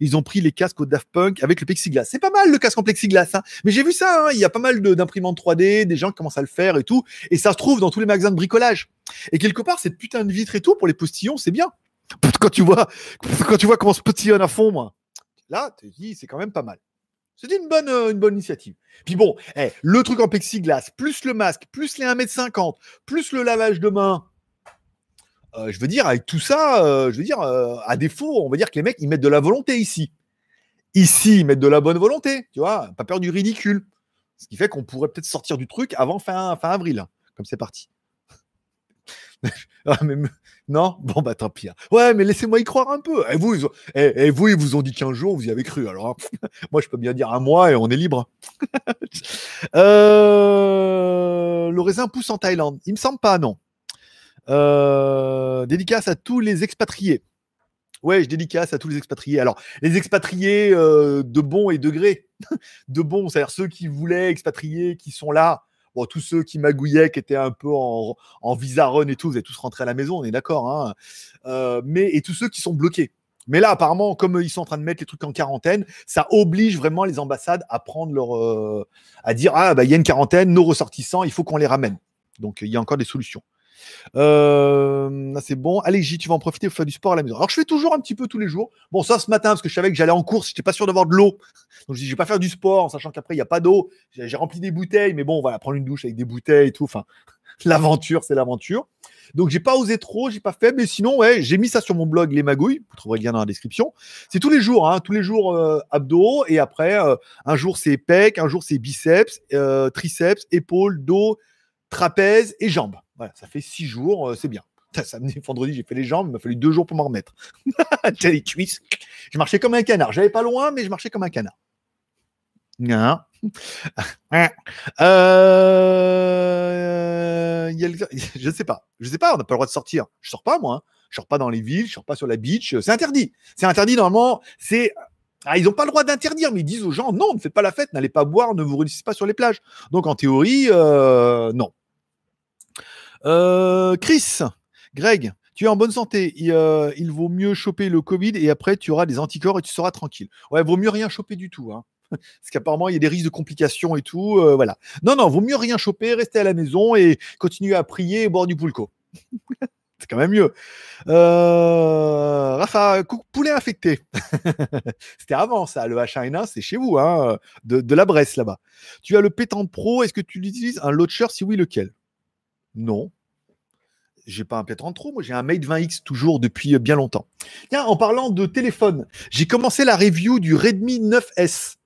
ils ont pris les casques au Daft Punk avec le plexiglas. C'est pas mal le casque en plexiglas, hein. mais j'ai vu ça. Hein. Il y a pas mal d'imprimantes 3D, des gens qui commencent à le faire et tout. Et ça se trouve dans tous les magasins de bricolage. Et quelque part, cette putain de vitre et tout pour les postillons, c'est bien. [LAUGHS] Quand tu vois, quand tu vois comment se postillonne à fond, moi. Là, tu dis, c'est quand même pas mal. C'était une bonne, euh, une bonne initiative. Puis bon, eh, le truc en plexiglas, plus le masque, plus les 1m50, plus le lavage de main, euh, je veux dire, avec tout ça, euh, je veux dire, euh, à défaut, on va dire que les mecs, ils mettent de la volonté ici. Ici, ils mettent de la bonne volonté, tu vois, pas peur du ridicule. Ce qui fait qu'on pourrait peut-être sortir du truc avant fin, avril, hein, comme c'est parti. [LAUGHS] Ah, non? Bon, bah tant pis. Hein. Ouais, mais laissez-moi y croire un peu. Et vous, ils, et, vous, vous ont dit 15 jours, vous y avez cru. Alors, hein. [LAUGHS] moi, je peux bien dire un mois et on est libre. [LAUGHS] le raisin pousse en Thaïlande. Il me semble pas, non. Euh, dédicace à tous les expatriés. Ouais, je dédicace à tous les expatriés. Alors, les expatriés euh, de bon et degré, [LAUGHS] de bon, c'est-à-dire ceux qui voulaient expatrier, qui sont là. Bon, tous ceux qui magouillaient, qui étaient un peu en, visa run et tout, vous êtes tous rentrés à la maison, on est d'accord. Hein euh, mais et tous ceux qui sont bloqués. Mais là, apparemment, comme ils sont en train de mettre les trucs en quarantaine, ça oblige vraiment les ambassades à prendre leur, à dire ah bah il y a une quarantaine, nos ressortissants, il faut qu'on les ramène. Donc il y a encore des solutions. Euh, c'est bon. Allez, J, tu vas en profiter pour faire du sport à la maison. Alors, je fais toujours un petit peu tous les jours. Bon, ça ce matin, parce que je savais que j'allais en course, j'étais pas sûr d'avoir de l'eau. Donc, je dis, je vais pas faire du sport, en sachant qu'après, il n'y a pas d'eau. J'ai rempli des bouteilles, mais bon, voilà, prendre une douche avec des bouteilles et tout. Enfin, [LAUGHS] l'aventure, c'est l'aventure. Donc, j'ai pas osé trop, j'ai pas fait, mais sinon, ouais, j'ai mis ça sur mon blog Les Magouilles. Vous trouverez le lien dans la description. C'est tous les jours, hein, tous les jours euh, abdos, et après, euh, un jour c'est pec, un jour c'est biceps, triceps, épaules, dos, trapèze et jambes. Voilà, ça fait six jours, euh, c'est bien. [LAUGHS] Samedi, vendredi, j'ai fait les jambes, il m'a fallu deux jours pour m'en remettre. [LAUGHS] J'ai les cuisses. Je marchais comme un canard. J'allais pas loin, mais je marchais comme un canard. Non. [LAUGHS] Euh... Je sais pas. Je sais pas, on n'a pas le droit de sortir. Je sors pas, moi. Hein. Je sors pas dans les villes, je sors pas sur la beach. C'est interdit. C'est interdit, normalement. Ah, ils n'ont pas le droit d'interdire, mais ils disent aux gens non, ne faites pas la fête, n'allez pas boire, ne vous réunissez pas sur les plages. Donc en théorie, euh, non. Euh, Chris, Greg, tu es en bonne santé. Euh, il, vaut mieux choper le Covid et après tu auras des anticorps et tu seras tranquille. Ouais, vaut mieux rien choper du tout. Hein. [LAUGHS] Parce qu'apparemment, il y a des risques de complications et tout. Euh, voilà. Non, non, vaut mieux rien choper, rester à la maison et continuer à prier et boire du poulco. [LAUGHS] C'est quand même mieux. Rafa, poulet infecté. [LAUGHS] C'était avant ça. Le H1N1, c'est chez vous, hein, de, la Bresse là-bas. Tu as le Pétant Pro. Est-ce que tu l'utilises? Un launcher Si oui, lequel? Non. J'ai pas un P33, moi j'ai un Mate 20X toujours depuis euh, bien longtemps. Tiens, en parlant de téléphone, j'ai commencé la review du Redmi 9S.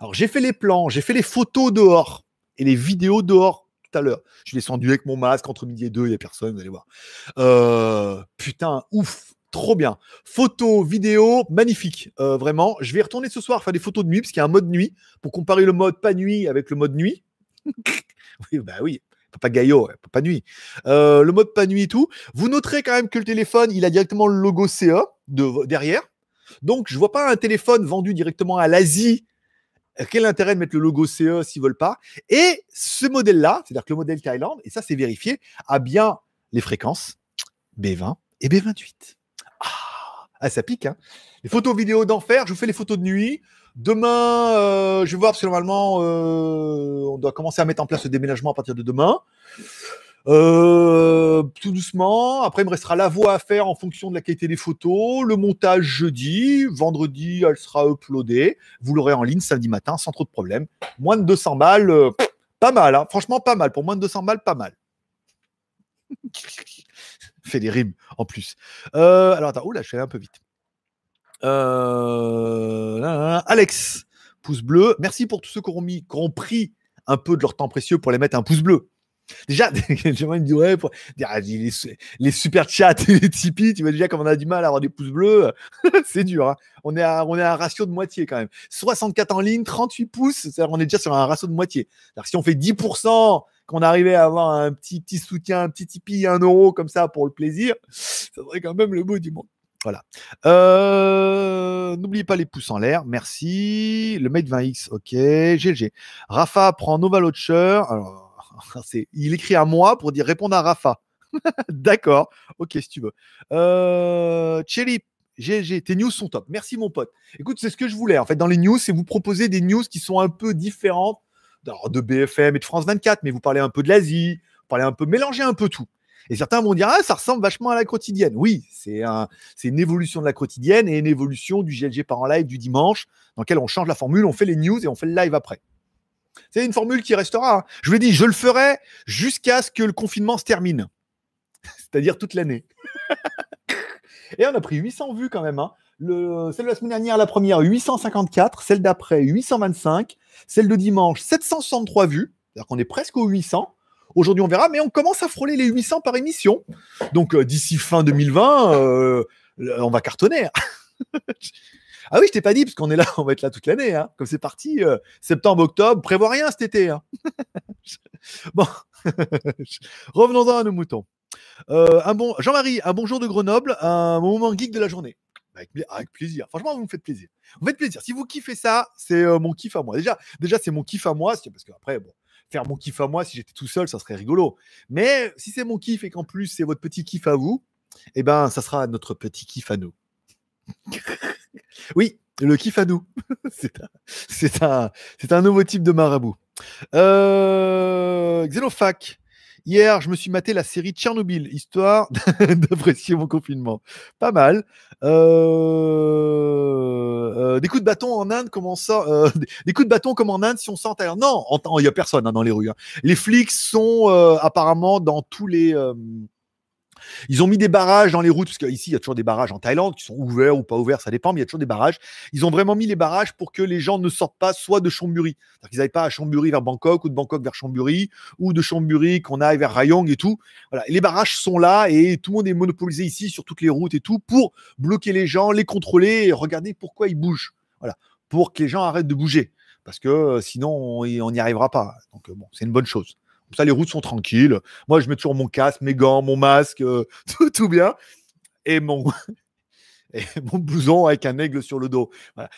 Alors j'ai fait les plans, j'ai fait les photos dehors et les vidéos dehors tout à l'heure. Je suis descendu avec mon masque entre midi et deux, il n'y a personne, vous allez voir. Euh, putain, ouf, trop bien. Photos, vidéos, magnifique. Euh, vraiment, je vais retourner ce soir faire des photos de nuit parce qu'il y a un mode nuit pour comparer le mode pas nuit avec le mode nuit. [LAUGHS] oui, bah oui, pas Gaillot, pas nuit. Euh, le mode pas nuit et tout. Vous noterez quand même que le téléphone, il a directement le logo CE de, derrière. Donc, je vois pas un téléphone vendu directement à l'Asie. Quel intérêt de mettre le logo CE s'ils veulent pas? Et ce modèle-là, c'est-à-dire que le modèle Thailand, et ça c'est vérifié, a bien les fréquences B20 et B28. Ah, ah, ça pique, hein Les photos vidéo d'enfer, je vous fais les photos de nuit. Demain, euh, je vais voir parce que normalement, euh, on doit commencer à mettre en place le déménagement à partir de demain. Euh, tout doucement. Après, il me restera la voix à faire en fonction de la qualité des photos. Le montage jeudi. Vendredi, elle sera uploadée. Vous l'aurez en ligne samedi matin sans trop de problème. Moins de 200 balles, pas mal. Hein. Franchement, pas mal. Pour moins de 200 balles, pas mal. [LAUGHS] Fait des rimes en plus. alors, attends. Oh là, je suis allé un peu vite. Euh, Alex, pouce bleu. Merci pour tous ceux qui ont, mis, qui ont pris un peu de leur temps précieux pour les mettre un pouce bleu. Déjà, [LAUGHS] me dire, ouais, pour, ah, les, super chats [LAUGHS] les Tipeee, tu vois déjà comme on a du mal à avoir des pouces bleus, [LAUGHS] c'est dur. Hein. On, est à, un ratio de moitié quand même. 64 en ligne, 38 pouces, c'est-à-dire on est déjà sur un ratio de moitié. si on fait 10%, qu'on arrivait à avoir un petit, petit soutien, un petit Tipeee, un euro comme ça pour le plaisir, ça serait quand même le beau du monde. Voilà. Euh, n'oubliez pas les pouces en l'air. Merci. Le Mate 20X, ok. GG. Rafa prend Nova Launcher. [LAUGHS] Il écrit à moi pour dire répondre à Rafa. [LAUGHS] D'accord. Ok, si tu veux. Euh, GG, tes news sont top. Merci, mon pote. Écoute, c'est ce que je voulais. En fait, dans les news, c'est vous proposer des news qui sont un peu différentes de BFM et de France 24, mais vous parlez un peu de l'Asie, vous parlez un peu, mélangez un peu tout. Et certains vont dire, ah, ça ressemble vachement à la quotidienne. Oui, c'est un, une évolution de la quotidienne et une évolution du GLG par en live du dimanche, dans lequel on change la formule, on fait les news et on fait le live après. C'est une formule qui restera. Hein. Je vous l'ai dit, je le ferai jusqu'à ce que le confinement se termine. [LAUGHS] C'est-à-dire toute l'année. [LAUGHS] Et on a pris 800 vues quand même. Hein. Le, celle de la semaine dernière, la première, 854. Celle d'après, 825. Celle de dimanche, 763 vues. C'est-à-dire qu'on est presque aux 800. Aujourd'hui, on verra, mais on commence à frôler les 800 par émission. Donc, euh, d'ici fin 2020, euh, on va cartonner. [LAUGHS] ah oui, je t'ai pas dit, parce qu'on est là, on va être là toute l'année. Hein. Comme c'est parti, euh, septembre, octobre, prévois rien cet été. Hein. [LAUGHS] bon, [LAUGHS] revenons-en à nos moutons. un bon Jean-Marie, un bonjour de Grenoble, un moment geek de la journée. Avec, plaisir. Franchement, vous me faites plaisir. Vous faites plaisir. Si vous kiffez ça, c'est mon kiff à moi. Déjà, déjà c'est mon kiff à moi, parce que après, bon, faire mon kiff à moi, si j'étais tout seul, ça serait rigolo. Mais si c'est mon kiff et qu'en plus c'est votre petit kiff à vous, eh ben, ça sera notre petit kiff à nous. [LAUGHS] oui, le kiff à nous. [LAUGHS] c'est un, nouveau type de marabout. Euh. Hier, je me suis maté la série Tchernobyl, histoire [LAUGHS] d'apprécier mon confinement. Pas mal. Euh, euh, des coups de bâton en Inde, comment ça euh, [LAUGHS] Des coups de bâton comme en Inde si on en Non, il n'y a personne hein, dans les rues. Hein. Les flics sont apparemment dans tous les ils ont mis des barrages dans les routes, parce qu'ici, il y a toujours des barrages en Thaïlande qui sont ouverts ou pas ouverts, ça dépend, mais il y a toujours des barrages. Ils ont vraiment mis les barrages pour que les gens ne sortent pas soit de Chamburi, c'est-à-dire qu'ils n'aillent pas à Chamburi vers Bangkok ou de Bangkok vers Chamburi ou de Chamburi qu'on aille vers Rayong et tout. Les barrages sont là et tout le monde est monopolisé ici sur toutes les routes et tout pour bloquer les gens, les contrôler et regarder pourquoi ils bougent. Voilà, pour que les gens arrêtent de bouger parce que euh, sinon on n'y arrivera pas. Donc euh, bon, c'est une bonne chose. Comme ça, les routes sont tranquilles. Moi, je mets toujours mon casque, mes gants, mon masque, euh, [LAUGHS] tout, bien. Et mon, [LAUGHS] et blouson avec un aigle sur le dos.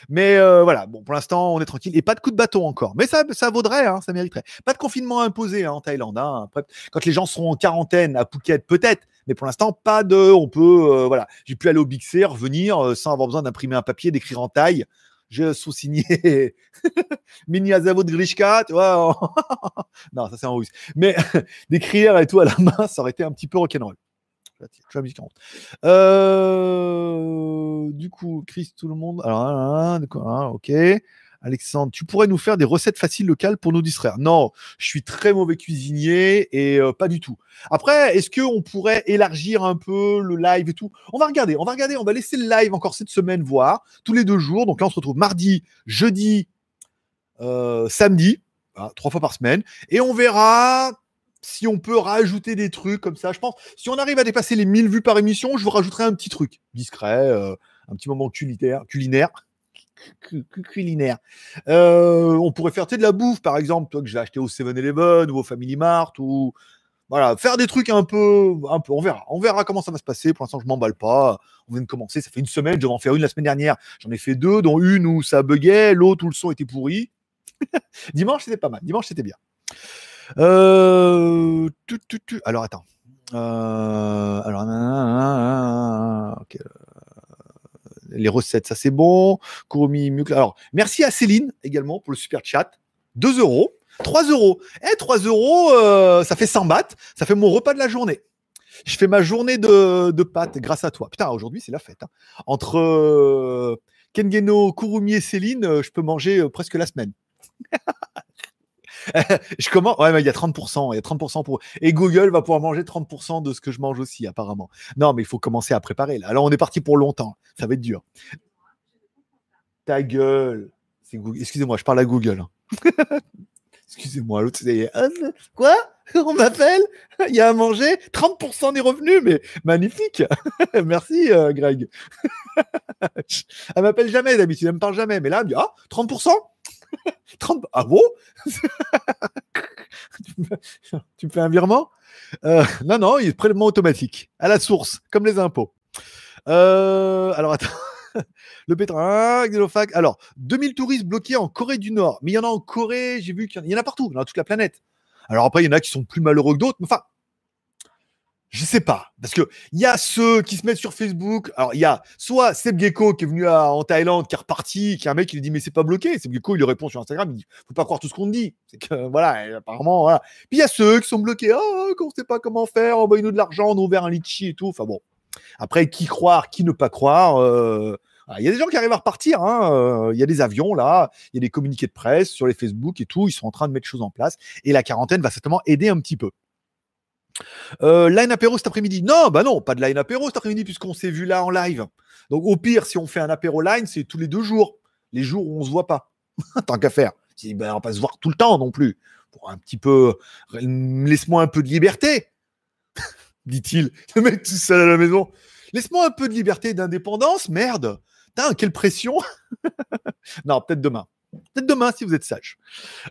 Mais euh, voilà, bon, pour l'instant, on est tranquille. Et pas de coup de bâton encore. Mais ça, vaudrait, hein, ça mériterait. Pas de confinement imposé hein, en Thaïlande. Hein. quand les gens seront en quarantaine à Phuket, peut-être. Mais pour l'instant, pas de. On peut. Euh, voilà. J'ai pu aller au Big C, revenir sans avoir besoin d'imprimer un papier, d'écrire en taille je sous-signé [LAUGHS] Mini Azavo de Grishka, tu vois. [LAUGHS] non, ça c'est en russe. Mais [LAUGHS] d'écrire et tout à la main, ça aurait été un petit peu rock'n'roll. Euh, du coup, Chris, tout le monde. Alors, hein, hein, ok. Alexandre, tu pourrais nous faire des recettes faciles locales pour nous distraire Non, je suis très mauvais cuisinier et euh, pas du tout. Après, est-ce qu'on pourrait élargir un peu le live et tout? On va regarder, on va regarder, on va laisser le live encore cette semaine voir, tous les deux jours. Donc là, on se retrouve mardi, jeudi, euh, samedi, trois fois par semaine, et on verra si on peut rajouter des trucs comme ça. Je pense, si on arrive à dépasser les 1000 vues par émission, je vous rajouterai un petit truc discret, euh, un petit moment culinaire culinaire. Euh, on pourrait faire de la bouffe, par exemple, toi que j'ai acheté au 7-Eleven ou au Family Mart ou voilà, faire des trucs un peu, un peu. On verra, on verra comment ça va se passer. Pour l'instant, je m'emballe pas. On vient de commencer, ça fait une semaine. Je vais en faire une la semaine dernière. J'en ai fait deux, dont une où ça buguait, l'autre où le son était pourri. [LAUGHS] Dimanche, c'était pas mal. Dimanche, c'était bien. Euh... Alors attends. Euh... Alors, ok les recettes, ça c'est bon. Kurumi, Alors, merci à Céline également pour le super chat. 2 euros. 3 euros. Eh, 3 euros, euh, ça fait 100 bahts. Ça fait mon repas de la journée. Je fais ma journée de, de pâtes grâce à toi. Putain, aujourd'hui, c'est la fête. Hein. Entre euh, Kengeno, Kurumi et Céline, euh, je peux manger presque la semaine. [LAUGHS] [LAUGHS] je commence. Ouais, mais il y a 30%. Il y a 30% pour. Et Google va pouvoir manger 30% de ce que je mange aussi, apparemment. Non, mais il faut commencer à préparer. Alors, on est parti pour longtemps. Ça va être dur. Ta gueule. Excusez-moi, je parle à Google. Hein. [LAUGHS] Excusez-moi, l'autre, c'est. Quoi? On m'appelle? Il y a à manger? 30% des revenus, mais magnifique [LAUGHS] Merci, euh, Greg. elle m'appelle jamais d'habitude, elle me parle jamais, mais là, elle me dit Ah, 30% [LAUGHS] 30... Ah bon? [LAUGHS] Tu me fais un virement? Euh, Non, non, il est prélèvement automatique, à la source, comme les impôts. Euh, alors attends. [LAUGHS] Le pétrole, ah, Alors, 2000 touristes bloqués en Corée du Nord. Mais il y en a en Corée, j'ai vu qu'il y en a partout, dans toute la planète. Alors après, il y en a qui sont plus malheureux que d'autres. Mais enfin, je sais pas, parce que il y a ceux qui se mettent sur Facebook. Alors il y a soit Seb Gecko qui est venu en Thaïlande, qui est reparti, qui est un mec qui lui dit mais c'est pas bloqué. Seb Gecko il lui répond sur Instagram, il dit faut pas croire tout ce qu'on te dit. C'est que [LAUGHS] voilà, apparemment voilà. Puis il y a ceux qui sont bloqués, oh qu'on sait pas comment faire, envoyez-nous de l'argent, on a ouvert un litchi et tout. Enfin bon, après qui croire, qui ne pas croire. Euh, il y a des gens qui arrivent à repartir. Hein, euh, il y a des avions là, il y a des communiqués de presse sur les Facebook et tout. Ils sont en train de mettre choses en place et la quarantaine va certainement aider un petit peu. Euh, line apéro cet après-midi. Non, bah non, pas de line apéro cet après-midi puisqu'on s'est vu là en live. Donc au pire, si on fait un apéro line, c'est tous les deux jours, les jours où on se voit pas. [LAUGHS] Tant qu'à faire. Si, ben, on va pas se voir tout le temps non plus. Pour un petit peu, laisse-moi un peu de liberté, [LAUGHS] dit-il. Le mec tout seul à la maison. Laisse-moi un peu de liberté et d'indépendance, merde. Quelle pression. [LAUGHS] non, peut-être demain. Peut-être demain si vous êtes sage.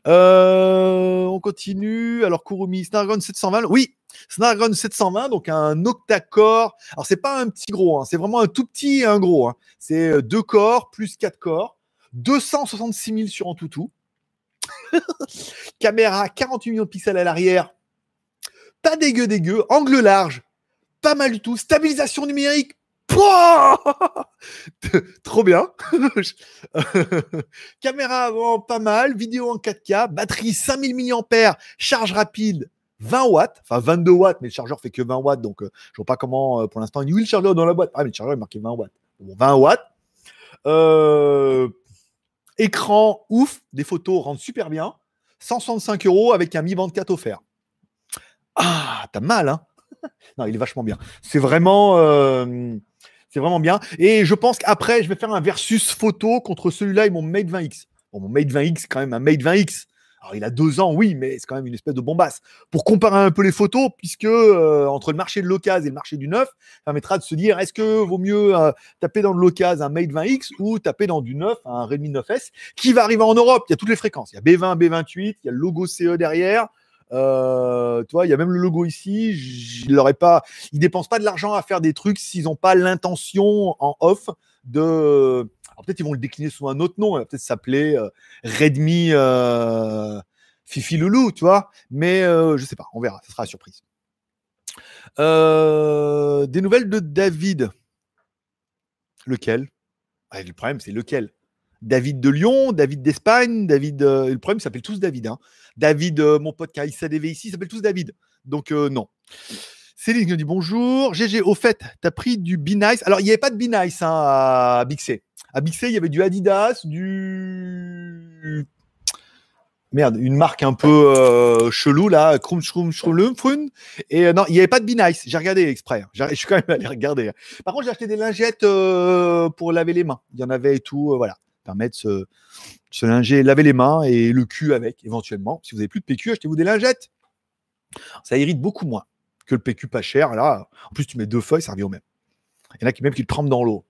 Euh, on continue. Alors Kurumi, Snargon 720. Oui, Snargon 720, donc un octa-core. Alors c'est pas un petit gros, hein, c'est vraiment un tout petit et un gros. Hein. C'est euh, deux corps plus quatre corps. 266 000 sur Antutu. [LAUGHS] Caméra 48 millions de pixels à l'arrière. Pas dégueu dégueu. Angle large. Pas mal du tout. Stabilisation numérique. [LAUGHS] Trop bien. [LAUGHS] Caméra avant, pas mal. Vidéo en 4K. Batterie 5000 mAh. Charge rapide. 20 watts, enfin 22 watts, mais le chargeur fait que 20 watts, donc euh, je vois pas comment euh, pour l'instant. Il y a le chargeur dans la boîte. Ah, mais le chargeur est marqué 20 watts. Bon, 20 watts. Euh, écran ouf, des photos rendent super bien. 165 euros avec un Mi Band 4 offert. Ah, t'as mal, hein [LAUGHS] Non, il est vachement bien. C'est vraiment. C'est vraiment bien. Et je pense qu'après, je vais faire un versus photo contre celui-là et mon Mate 20X. Bon, mon Mate 20X, quand même, un Mate 20X. Il a deux ans, oui, mais c'est quand même une espèce de bombasse. Pour comparer un peu les photos, puisque euh, entre le marché de l'occasion et le marché du neuf, permettra de se dire est-ce que vaut mieux euh, taper dans de l'occasion un Mate 20X ou taper dans du neuf un Redmi 9S qui va arriver en Europe? Il y a toutes les fréquences. Il y a B20, B28, il y a le logo CE derrière. Euh, tu vois, il y a même le logo ici. Je l'aurais pas. Ils dépensent pas de l'argent à faire des trucs s'ils n'ont pas l'intention en off de. Peut-être ils vont le décliner sous un autre nom. peut-être s'appeler euh, Redmi euh, Fifi Loulou, tu vois. Mais je sais pas. On verra. Ce sera la surprise. des nouvelles de David. Lequel? Ah, Le problème, c'est lequel? David de Lyon, David d'Espagne, David. le problème, ils s'appellent tous David. Hein. David, euh, mon pote qui a ici, ils s'appellent tous David. Donc, euh, non. Céline nous dit bonjour. GG, au fait, tu as pris du Be Nice. Alors, il n'y avait pas de Be Nice hein, à Bixé. À Bixé, il y avait du Adidas, du. Merde, une marque un peu euh, chelou là, Krum Shrum Et non, il n'y avait pas de Be Nice. J'ai regardé exprès. Hein. Je suis quand même allé regarder. Hein. Par contre, j'ai acheté des lingettes pour laver les mains. Il y en avait et tout. voilà permettre de se, linger, laver les mains et le cul avec, éventuellement. Si vous n'avez plus de PQ, achetez-vous des lingettes. Ça irrite beaucoup moins que le PQ pas cher. Là, en plus, tu mets deux feuilles, ça revient au même. Il y en a qui même qui le trempent dans l'eau.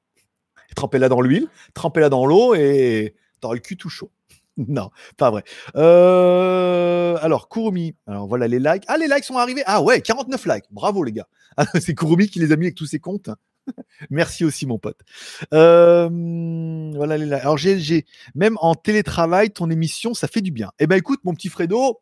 Trempez-la dans l'huile, trempez-la dans l'eau et t'auras le cul tout chaud. [LAUGHS] non, pas vrai. Euh, alors, Kurumi. Alors, voilà les likes. Ah, les likes sont arrivés. Ah ouais, 49 likes. Bravo, les gars. [LAUGHS] c'est Kurumi qui les a mis avec tous ses comptes. [LAUGHS] Merci aussi, mon pote. Euh, voilà, alors GLG, même en télétravail, ton émission, ça fait du bien. Eh ben, écoute, mon petit Fredo,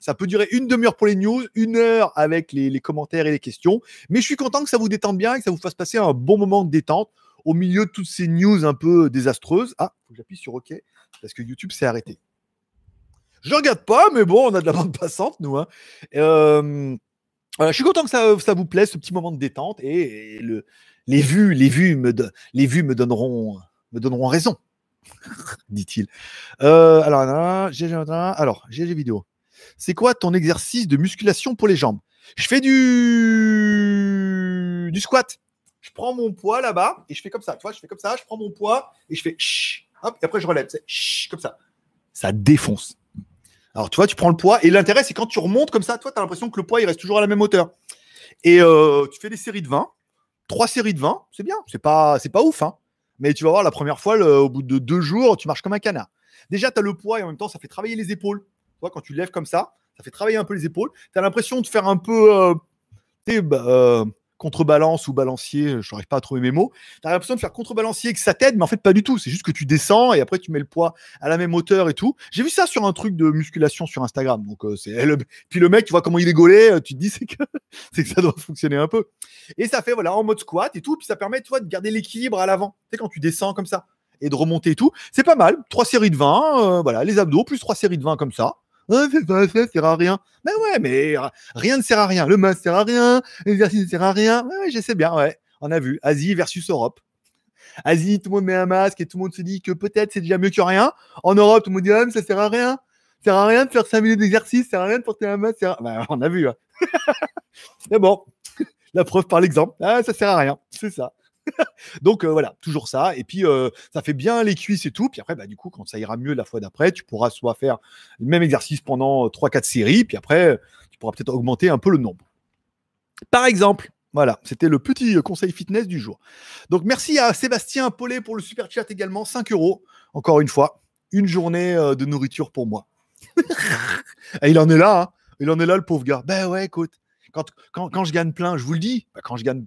ça peut durer une demi-heure pour les news, une heure avec les, commentaires et les questions. Mais je suis content que ça vous détende bien et que ça vous fasse passer un bon moment de détente au milieu de toutes ces news un peu désastreuses. Ah, faut que j'appuie sur OK parce que YouTube s'est arrêté. Je regarde pas, mais bon, on a de la bande passante, nous. Hein. Je suis content que ça, vous plaise, ce petit moment de détente. Et, le, les vues, les vues me, donneront, raison, [LAUGHS] dit-il. Euh, alors, alors, GG vidéo. C'est quoi ton exercice de musculation pour les jambes? Je fais du, squat. Je prends mon poids là-bas et je fais comme ça. Tu vois, je fais comme ça, je prends mon poids et je fais hop, et après je relève. C'est comme ça. Ça défonce. Alors, tu vois, tu prends le poids et l'intérêt, c'est quand tu remontes comme ça, toi, tu as l'impression que le poids, il reste toujours à la même hauteur. Et euh, tu fais des séries de 20 trois séries de 20, c'est bien. C'est pas, c'est pas ouf, hein. Mais tu vas voir, la première fois, au bout de deux jours, tu marches comme un canard. Déjà, tu as le poids et en même temps, ça fait travailler les épaules. Quand tu lèves comme ça, ça fait travailler un peu les épaules. Tu as l'impression de faire un peu. Euh, bah, euh, contrebalance ou balancier, je n'arrive pas à trouver mes mots. Tu as l'impression de faire contrebalancier avec sa tête, mais en fait, pas du tout. C'est juste que tu descends et après, tu mets le poids à la même hauteur et tout. J'ai vu ça sur un truc de musculation sur Instagram. Donc, euh, Puis le mec, tu vois comment il est gaulé, euh, tu te dis, [LAUGHS] c'est que... ça doit fonctionner un peu. Et ça fait, voilà, en mode squat et tout. Puis ça permet, tu vois, de garder l'équilibre à l'avant. Tu sais, quand tu descends comme ça et de remonter et tout. C'est pas mal. Trois séries de 20, euh, voilà, les abdos, plus trois séries de 20 comme ça. Ah, ça sert à rien. Mais ouais, mais rien ne sert à rien. Le masque sert à rien, l'exercice ne sert à rien. Ouais, je sais bien, ouais. On a vu Asie versus Europe. Asie, tout le monde met un masque et tout le monde se dit que peut-être c'est déjà mieux que rien. En Europe, tout le monde dit ah, ça sert à rien. Ça sert à rien de faire 5 minutes d'exercice, ça sert à rien de porter un masque. Bah, on a vu. Hein. [LAUGHS] Mais bon, [LAUGHS] la preuve par l'exemple, ah, ça sert à rien, c'est ça. [LAUGHS] Donc euh, voilà, toujours ça. Et puis euh, ça fait bien les cuisses et tout. Puis après, bah, du coup, quand ça ira mieux la fois d'après, tu pourras soit faire le même exercice pendant 3-4 séries. Puis après, tu pourras peut-être augmenter un peu le nombre. Par exemple, voilà, c'était le petit conseil fitness du jour. Donc merci à Sébastien Paulet pour le super chat également, 5 euros. Encore une fois, une journée euh, de nourriture pour moi. [LAUGHS] et il en est là, hein. il en est là le pauvre gars. Ben ouais, écoute, quand, quand, je gagne plein, je vous le dis, bah, quand je gagne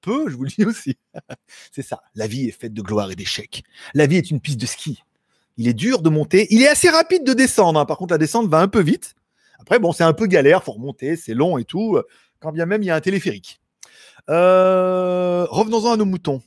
peu, je vous le dis aussi. [LAUGHS] c'est ça. La vie est faite de gloire et d'échecs. La vie est une piste de ski. Il est dur de monter. Il est assez rapide de descendre. Hein. Par contre, la descente va un peu vite. Après, bon, c'est un peu galère. Faut remonter. C'est long et tout. Quand bien même, il y a un téléphérique. Euh, revenons-en à nos moutons.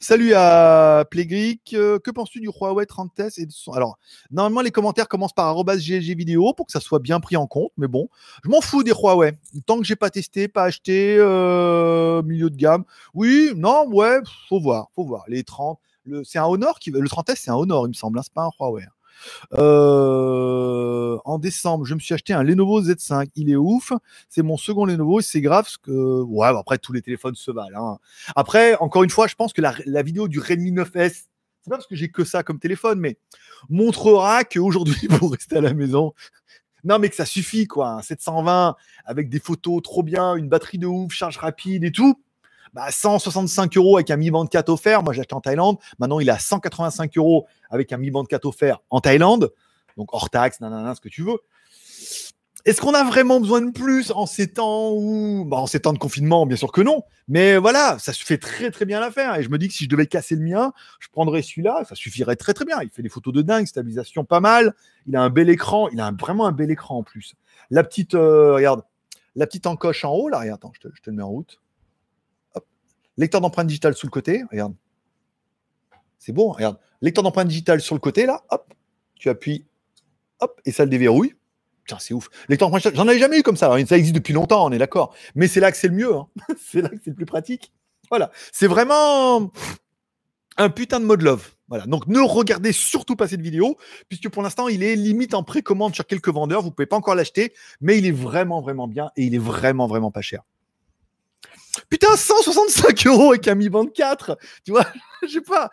Salut à Playgric. Euh, que penses-tu du Huawei 30S et de son... Alors, normalement, les commentaires commencent par GLG vidéo pour que ça soit bien pris en compte. Mais bon, je m'en fous des Huawei. Tant que j'ai pas testé, pas acheté, euh, milieu de gamme. Oui, non, ouais, faut voir, faut voir. Les 30, le... c'est un Honor qui, le 30S, c'est un Honor, il me semble. Hein, c'est pas un Huawei. Hein. Euh, en décembre, je me suis acheté un Lenovo Z5. Il est ouf. C'est mon second Lenovo. C'est grave. Parce que, ouais, bah, après, tous les téléphones se valent. Hein. Après, encore une fois, je pense que la, vidéo du Redmi 9S, c'est pas parce que j'ai que ça comme téléphone, mais montrera qu'aujourd'hui, [LAUGHS] pour rester à la maison, non, mais que ça suffit, quoi. Un 720 avec des photos trop bien, une batterie de ouf, charge rapide et tout. 165 bah, euros avec un Mi Band 4 offert. Moi, j'ai en Thaïlande. Maintenant, il est à 185 euros avec un Mi Band 4 offert en Thaïlande. Donc, hors taxe, nanana, ce que tu veux. Est-ce qu'on a vraiment besoin de plus en ces temps où, bah, en ces temps de confinement, bien sûr que non. Mais voilà, ça se fait très très bien l'affaire. Et je me dis que si je devais casser le mien, je prendrais celui-là. Ça suffirait très très bien. Il fait des photos de dingue, stabilisation pas mal. Il a un bel écran. Il a vraiment un bel écran en plus. La petite, euh, la petite encoche en haut là. Regarde, attends, je te le mets en route. Lecteur d'empreinte digitale sous le côté, regarde. C'est bon, regarde. Lecteur d'empreinte digitale sur le côté, là, hop, tu appuies, hop, et ça le déverrouille. Putain, c'est ouf. Lecteur d'empreinte j'en avais jamais eu comme ça. ça existe depuis longtemps, on est d'accord. Mais c'est là que c'est le mieux. Hein. [LAUGHS] c'est là que c'est le plus pratique. Voilà. C'est vraiment un putain de mode love. Voilà. Donc ne regardez surtout pas cette vidéo, puisque pour l'instant, il est limite en précommande sur quelques vendeurs. Vous ne pouvez pas encore l'acheter, mais il est vraiment, vraiment bien et il est vraiment, vraiment pas cher. Putain, 165 euros avec un Mi Band 4. Tu vois, [LAUGHS] je sais pas.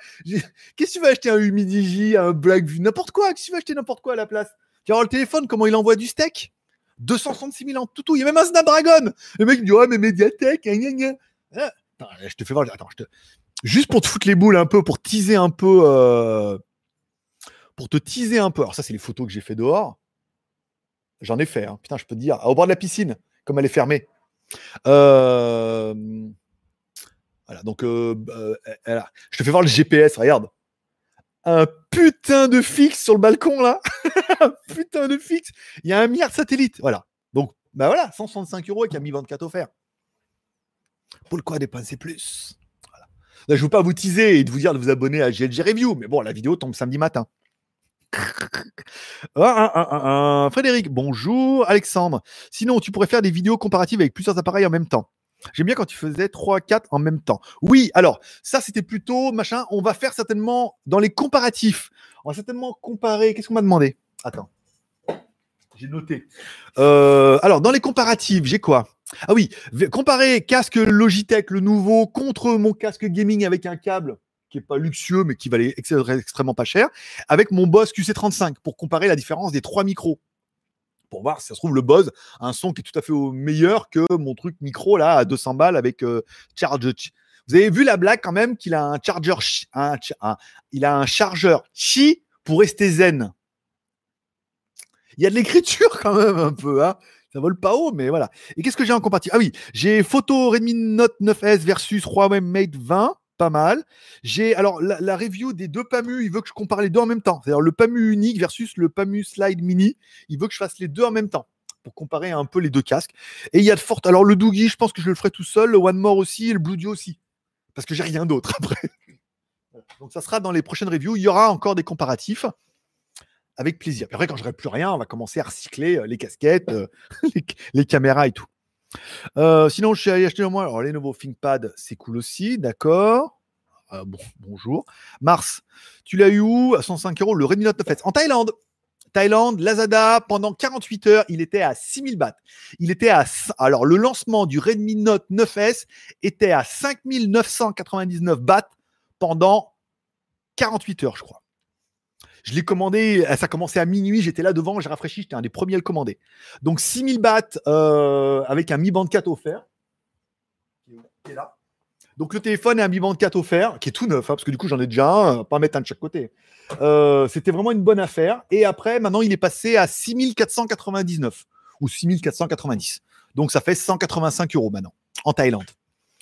Qu'est-ce que tu vas acheter un Humidigi, un Blackview, n'importe quoi. Qu'est-ce que tu vas acheter n'importe quoi à la place? Tu vois le téléphone, comment il envoie du steak? 266 000 en tout, Il y a même un Snapdragon. Le mec me dit, ouais, mais gna. Ah, je te fais voir. Attends, je te... Juste pour te foutre les boules un peu, pour teaser un peu. Euh, pour te teaser un peu. Alors, ça, c'est les photos que j'ai fait dehors. J'en ai fait. Hein. Putain, je peux te dire. Au bord de la piscine, comme elle est fermée. Euh, voilà, donc euh, euh, je te fais voir le GPS, regarde. Un putain de fixe sur le balcon là. [LAUGHS] un putain de fixe. Il y a un milliard de satellites. Voilà. Donc, bah voilà, 165 euros avec un Mi 24 offert. Pourquoi dépenser plus? Là, je ne veux pas vous teaser et de vous dire de vous abonner à GLG Review, mais bon, la vidéo tombe samedi matin. Frédéric, bonjour. Alexandre, sinon tu pourrais faire des vidéos comparatives avec plusieurs appareils en même temps. J'aime bien quand tu faisais 3, 4 en même temps. Oui, alors, ça c'était plutôt machin. On va faire certainement dans les comparatifs. On va certainement comparer. Qu'est-ce qu'on m'a demandé? Attends. J'ai noté. Euh, alors, dans les comparatifs, j'ai quoi? Ah oui, comparer casque Logitech, le nouveau, contre mon casque gaming avec un câble qui pas luxueux, mais qui valait extrêmement pas cher, avec mon Boss QC35 pour comparer la différence des trois micros. Pour voir si ça se trouve, le Bose a un son qui est tout à fait meilleur que mon truc micro là à 200 balles avec euh, charge. Vous avez vu la blague quand même qu'il a un charger, un, il a un chargeur chi pour rester zen. Il y a de l'écriture [LAUGHS] quand même un peu, hein. Ça vole pas haut, mais voilà. Et qu'est-ce que j'ai en comparatif? Ah oui, j'ai photo Redmi Note 9S versus Huawei Mate 20 pas mal. J'ai alors la, review des deux PAMU, il veut que je compare les deux en même temps. C'est-à-dire le PAMU unique versus le PAMU Slide Mini. Il veut que je fasse les deux en même temps pour comparer un peu les deux casques. Et il y a de fortes. Alors le Doogie, je pense que je le ferai tout seul. Le One More aussi le Blue aussi. Parce que j'ai rien d'autre [LAUGHS] après. Donc ça sera dans les prochaines reviews. Il y aura encore des comparatifs. Avec plaisir. après, quand j'aurai plus rien, on va commencer à recycler euh, les casquettes, euh, [LAUGHS] les caméras et tout. Euh, sinon, je suis allé acheter au. Alors, les nouveaux ThinkPad, c'est cool aussi, d'accord. Euh, bon, bonjour. Mars, tu l'as eu où à 105 euros Le Redmi Note 9S en Thaïlande. Thaïlande, Lazada, pendant 48 heures, il était à 6000 bahts. Il était à. Alors, le lancement du Redmi Note 9S était à 5999 bahts pendant 48 heures, je crois. Je l'ai commandé, ça a commencé à minuit, j'étais là devant, j'ai rafraîchi, j'étais un des premiers à le commander. Donc 6000 bahts euh, avec un Mi Band 4 offert. Qui est là. Donc le téléphone et un Mi Band 4 offert, qui est tout neuf, hein, parce que du coup j'en ai déjà un, pas mettre un de chaque côté. Euh, c'était vraiment une bonne affaire. Et après, maintenant, il est passé à 6499 ou 6490. Donc ça fait 185 euros maintenant en Thaïlande.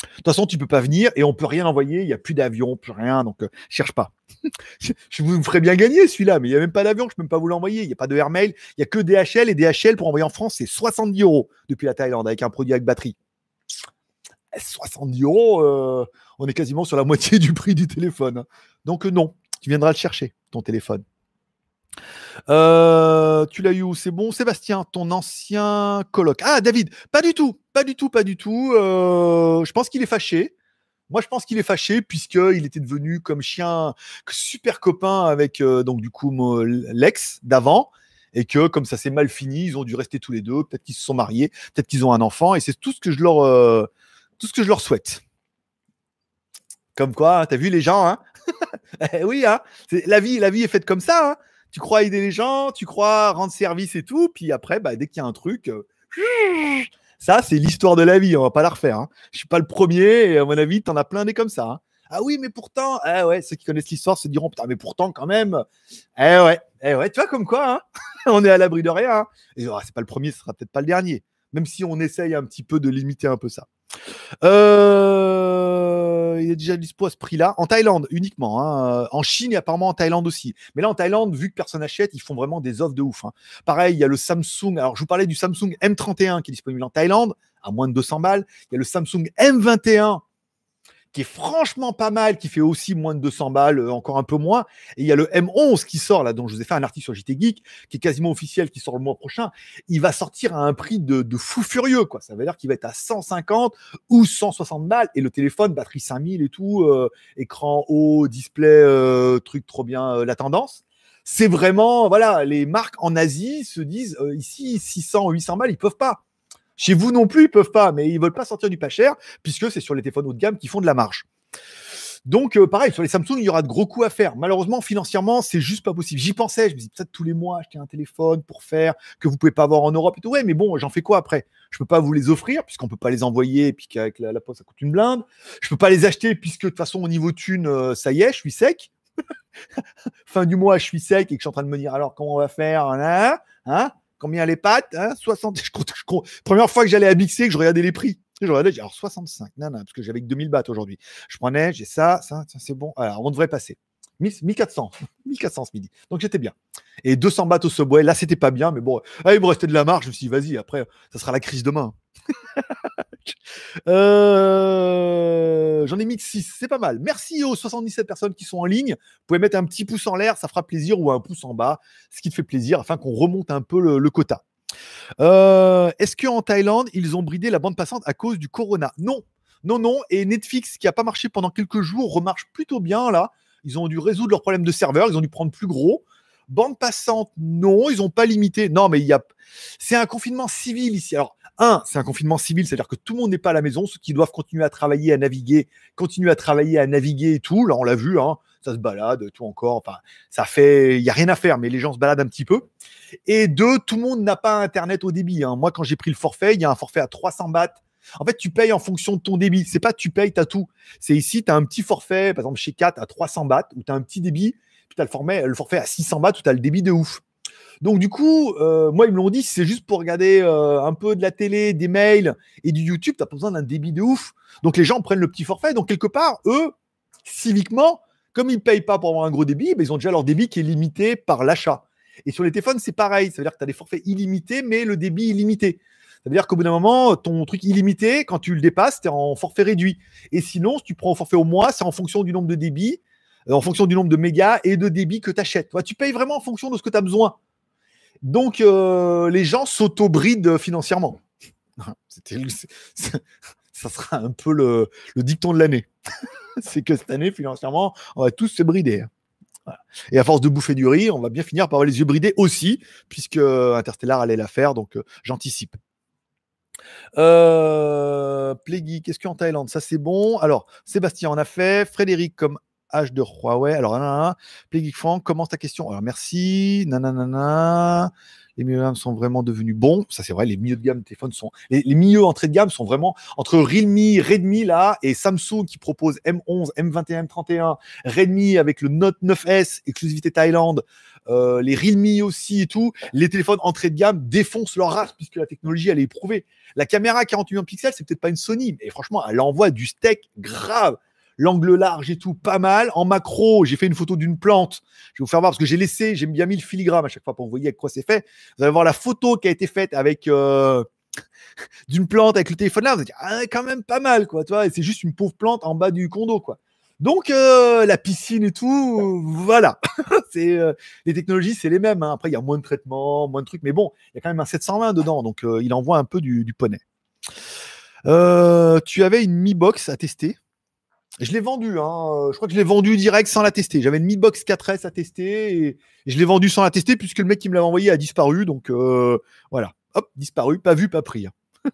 De toute façon, tu peux pas venir et on peut rien envoyer. Il n'y a plus d'avion, plus rien. Donc, euh, cherche pas. [LAUGHS] je vous ferais bien gagner celui-là, mais il n'y a même pas d'avion. Je peux même pas vous l'envoyer. Il n'y a pas de airmail. Il n'y a que DHL et DHL pour envoyer en France, c'est 70 euros depuis la Thaïlande avec un produit avec batterie. 70 euros, euh, on est quasiment sur la [LAUGHS] moitié du prix du téléphone. Hein. Donc, euh, non, tu viendras le chercher, ton téléphone. Euh, tu l'as eu C'est bon, Sébastien, ton ancien coloc. Ah, David, pas du tout, pas du tout, pas du tout. je pense qu'il est fâché. Moi, je pense qu'il est fâché puisqu'il était devenu comme chien super copain avec donc du coup l'ex d'avant et que comme ça s'est mal fini, ils ont dû rester tous les deux. Peut-être qu'ils se sont mariés, peut-être qu'ils ont un enfant et c'est tout ce que je leur tout ce que je leur souhaite. Comme quoi, hein, t'as vu les gens, hein? [LAUGHS] Eh Oui, hein la vie, la vie est faite comme ça. Hein tu crois aider les gens, tu crois rendre service et tout, puis après, bah, dès qu'il y a un truc, euh, [LAUGHS] ça, c'est l'histoire de la vie. On va pas la refaire. Hein. Je suis pas le premier, et à mon avis, t'en as plein des comme ça. Hein. Ah oui, mais pourtant, eh ouais, ceux qui connaissent l'histoire se diront putain, mais pourtant, quand même, eh ouais, eh ouais, tu vois comme quoi, hein [LAUGHS] on est à l'abri de rien. Et oh, c'est pas le premier, ce sera peut-être pas le dernier, même si on essaye un petit peu de limiter un peu ça. Euh, il a déjà dispo à ce prix-là. En Thaïlande uniquement. Hein. En Chine et apparemment en Thaïlande aussi. Mais là, en Thaïlande, vu que personne n'achète, ils font vraiment des offres de ouf. Hein. Pareil, il y a le Samsung. Alors, je vous parlais du Samsung M31 qui est disponible en Thaïlande à moins de 200 balles. Il y a le Samsung M21 qui est franchement pas mal, qui fait aussi moins de 200 balles, euh, encore un peu moins. Et il y a le M11 qui sort, là, dont je vous ai fait un article sur JT Geek, qui est quasiment officiel, qui sort le mois prochain. Il va sortir à un prix de, fou furieux, quoi. Ça veut dire qu'il va être à 150 ou 160 balles. Et le téléphone, batterie 5000 et tout, euh, écran haut, display, euh, truc trop bien, la tendance. C'est vraiment, voilà, les marques en Asie se disent, ici, 600, 800 balles, ils peuvent pas. Chez vous non plus, ils peuvent pas, mais ils veulent pas sortir du pas cher, puisque c'est sur les téléphones haut de gamme qui font de la marge. Donc, euh, pareil, sur les Samsung, il y aura de gros coups à faire. Malheureusement, financièrement, c'est juste pas possible. J'y pensais, je me dis peut-être tous les mois acheter un téléphone pour faire que vous pouvez pas avoir en Europe et tout. Ouais, mais bon, j'en fais quoi après? Je peux pas vous les offrir puisqu'on peut pas les envoyer et puis qu'avec la, poste ça coûte une blinde. Je peux pas les acheter puisque de toute façon au niveau thune, euh, ça y est, je suis sec. [LAUGHS] fin du mois, je suis sec et que je suis en train de me dire alors comment on va faire hein, hein? Combien les pâtes hein 60. [LAUGHS] Première fois que j'allais à Bixé, que je regardais les prix. Je regardais, alors 65. Non, non, parce que j'avais que 2000 bahts aujourd'hui. Je prenais, j'ai ça, ça, c'est bon. Alors, on devrait passer. 1400. 1400 ce midi. Donc j'étais bien. Et 200 bahts au Subway, là c'était pas bien, mais bon, ah, il me restait de la marge. Je me suis dit, vas-y, après, ça sera la crise demain. [LAUGHS] Euh, j'en ai mis 6, c'est pas mal. Merci aux 77 personnes qui sont en ligne. Vous pouvez mettre un petit pouce en l'air, ça fera plaisir, ou un pouce en bas, ce qui te fait plaisir, afin qu'on remonte un peu le, quota. Euh, est-ce qu'en Thaïlande, ils ont bridé la bande passante à cause du corona? Non, non, non. Et Netflix, qui n'a pas marché pendant quelques jours, remarche plutôt bien là. Ils ont dû résoudre leurs problèmes de serveur, ils ont dû prendre plus gros. Bande passante, non, ils n'ont pas limité. Non, mais il y a. C'est un confinement civil ici. Alors, un, c'est un confinement civil, c'est-à-dire que tout le monde n'est pas à la maison, ceux qui doivent continuer à travailler, à naviguer, continuer à travailler, à naviguer et tout. Là, on l'a vu, hein, ça se balade, tout encore. Enfin, ça fait, il y a rien à faire, mais les gens se baladent un petit peu. Et deux, tout le monde n'a pas Internet au débit. Hein. Moi, quand j'ai pris le forfait, il y a un forfait à 300 bahts. En fait, tu payes en fonction de ton débit. C'est pas tu payes, as tout. C'est ici, tu as un petit forfait, par exemple chez 4 à 300 bahts, où tu as un petit débit, puis tu as le forfait, le forfait à 600 bahts, où tu as le débit de ouf. Donc du coup, euh, moi ils me l'ont dit, c'est juste pour regarder euh, un peu de la télé, des mails et du YouTube, t'as pas besoin d'un débit de ouf. Donc les gens prennent le petit forfait. Donc quelque part, eux, civiquement, comme ils ne payent pas pour avoir un gros débit, ben, ils ont déjà leur débit qui est limité par l'achat. Et sur les téléphones, c'est pareil. Ça veut dire que tu as des forfaits illimités, mais le débit illimité. Ça veut dire qu'au bout d'un moment, ton truc illimité, quand tu le dépasses, tu es en forfait réduit. Et sinon, si tu prends au forfait au mois, c'est en fonction du nombre de débits, euh, en fonction du nombre de mégas et de débits que tu achètes. tu payes vraiment en fonction de ce que tu as besoin. Donc, euh, les gens s'auto-brident financièrement. [LAUGHS] ça sera un peu le, dicton de l'année. [LAUGHS] c'est que cette année, financièrement, on va tous se brider. Et à force de bouffer du riz, on va bien finir par avoir les yeux bridés aussi, puisque Interstellar allait la faire, donc euh, j'anticipe. Euh, qu'est-ce qu'en Thaïlande? Ça, c'est bon. Alors, Sébastien en a fait. Frédéric comme H de Huawei. Alors, nanana. Plaguey Franck, commence ta question? Alors, merci. Nanana les milieux de gamme sont vraiment devenus bons. Ça, c'est vrai, les milieux de gamme de téléphones sont. Les, milieux entrée de gamme sont vraiment entre Realme, Redmi là, et Samsung qui propose M11, M21, M31, Redmi avec le Note 9S, exclusivité Thaïlande, euh, les Realme aussi et tout. Les téléphones entrée de gamme défoncent leur race puisque la technologie, elle est éprouvée. La caméra 48 millions de pixels, c'est peut-être pas une Sony, mais franchement, elle envoie du steak grave l'angle large et tout, pas mal. En macro, j'ai fait une photo d'une plante. Je vais vous faire voir parce que j'ai laissé, j'ai bien mis le filigrane à chaque fois pour vous voyez avec quoi c'est fait. Vous allez voir la photo qui a été faite avec euh, [LAUGHS] d'une plante avec le téléphone là. Vous allez dire, ah, quand même pas mal, quoi. Et c'est juste une pauvre plante en bas du condo, quoi. Donc euh, la piscine et tout, voilà. [LAUGHS] c'est euh, les technologies, c'est les mêmes. hein. Après, il y a moins de traitement, moins de trucs, mais bon, il y a quand même un 720 dedans, donc il envoie un peu du, du poney. Tu avais une Mi Box à tester. Je l'ai vendu, hein. je crois que je l'ai vendu direct sans la tester. J'avais une Mi Box 4S à tester et, je l'ai vendu sans la tester puisque le mec qui me l'avait envoyé a disparu. Donc euh, voilà, hop, disparu, pas vu, pas pris. hein. [LAUGHS]